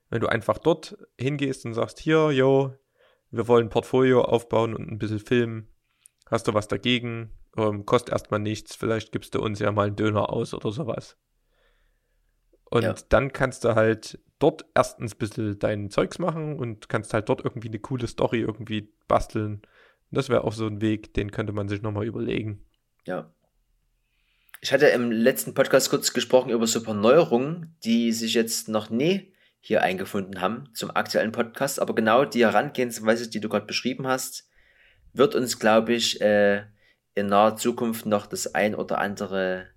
Speaker 1: Wenn du einfach dort hingehst und sagst, hier, yo, wir wollen ein Portfolio aufbauen und ein bisschen filmen, hast du was dagegen? Ähm, kostet erstmal nichts, vielleicht gibst du uns ja mal einen Döner aus oder sowas. Und ja. dann kannst du halt dort erstens ein bisschen dein Zeugs machen und kannst halt dort irgendwie eine coole Story irgendwie basteln. Und das wäre auch so ein Weg, den könnte man sich nochmal überlegen.
Speaker 2: Ja, ich hatte im letzten Podcast kurz gesprochen über so ein paar Neuerungen, die sich jetzt noch nie hier eingefunden haben zum aktuellen Podcast, aber genau die Herangehensweise, die du gerade beschrieben hast, wird uns, glaube ich, äh, in naher Zukunft noch das ein oder andere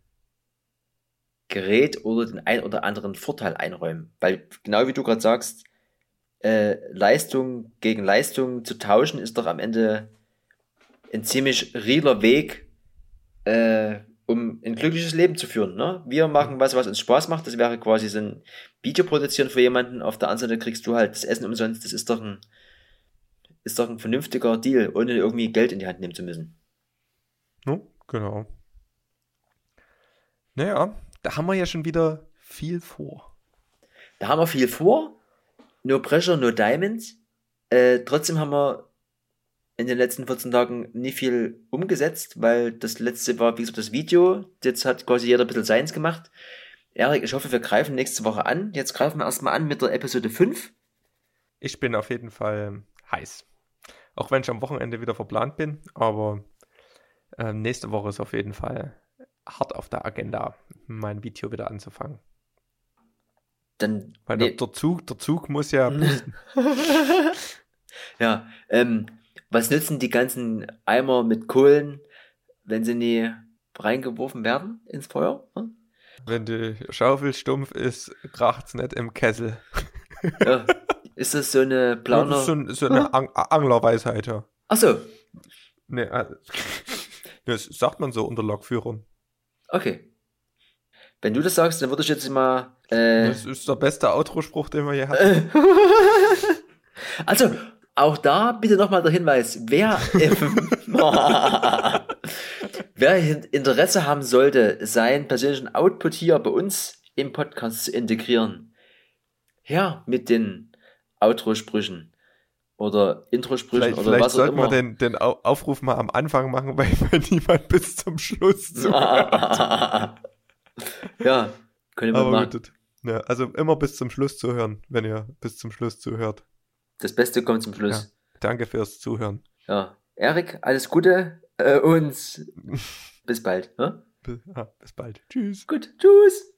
Speaker 2: Gerät oder den ein oder anderen Vorteil einräumen. Weil genau wie du gerade sagst, äh, Leistung gegen Leistung zu tauschen ist doch am Ende ein ziemlich realer Weg, äh, um ein glückliches Leben zu führen. Ne? Wir machen was, was uns Spaß macht. Das wäre quasi so ein Video produzieren für jemanden. Auf der anderen Seite kriegst du halt das Essen umsonst. Das ist doch ein, ist doch ein vernünftiger Deal, ohne irgendwie Geld in die Hand nehmen zu müssen.
Speaker 1: No, genau. Naja, da haben wir ja schon wieder viel vor.
Speaker 2: Da haben wir viel vor. No pressure, no diamonds. Äh, trotzdem haben wir in den letzten 14 Tagen nie viel umgesetzt, weil das letzte war, wie gesagt, das Video. Jetzt hat quasi jeder ein bisschen seins gemacht. Erik, ich hoffe, wir greifen nächste Woche an. Jetzt greifen wir erstmal an mit der Episode 5.
Speaker 1: Ich bin auf jeden Fall heiß. Auch wenn ich am Wochenende wieder verplant bin, aber äh, nächste Woche ist auf jeden Fall hart auf der Agenda, mein Video wieder anzufangen.
Speaker 2: Dann,
Speaker 1: Weil
Speaker 2: nee.
Speaker 1: der, der, Zug, der Zug muss ja.
Speaker 2: ja, ähm, was nützen die ganzen Eimer mit Kohlen, wenn sie nie reingeworfen werden ins Feuer? Hm?
Speaker 1: Wenn die Schaufel stumpf ist, kracht's nicht im Kessel.
Speaker 2: Ja. Ist das so eine
Speaker 1: Ja,
Speaker 2: Planer?
Speaker 1: das ist so, so eine Ang Anglerweisheit, ja.
Speaker 2: Achso,
Speaker 1: Nee, also, das sagt man so unter Lokführern.
Speaker 2: okay. Wenn du das sagst, dann würde ich jetzt mal. Äh,
Speaker 1: Das ist der beste Outro-Spruch, den wir je hatten.
Speaker 2: also, auch da bitte nochmal der Hinweis, wer, wer Interesse haben sollte, seinen persönlichen Output hier bei uns im Podcast zu integrieren, her mit den Outro-Sprüchen oder Intro-Sprüchen
Speaker 1: Vielleicht,
Speaker 2: oder
Speaker 1: vielleicht
Speaker 2: was auch
Speaker 1: sollten wir
Speaker 2: immer.
Speaker 1: den, den Au- Aufruf mal am Anfang machen, weil, weil niemand bis zum Schluss zuhört.
Speaker 2: ja, können wir
Speaker 1: Aber
Speaker 2: machen.
Speaker 1: gut. Ja, also immer bis zum Schluss zuhören, wenn ihr bis zum Schluss zuhört.
Speaker 2: Das Beste kommt zum Schluss.
Speaker 1: Danke fürs Zuhören.
Speaker 2: Ja. Erik, alles Gute äh, und bis bald. Ne?
Speaker 1: Bis, ah, bis bald. Tschüss.
Speaker 2: Gut, tschüss.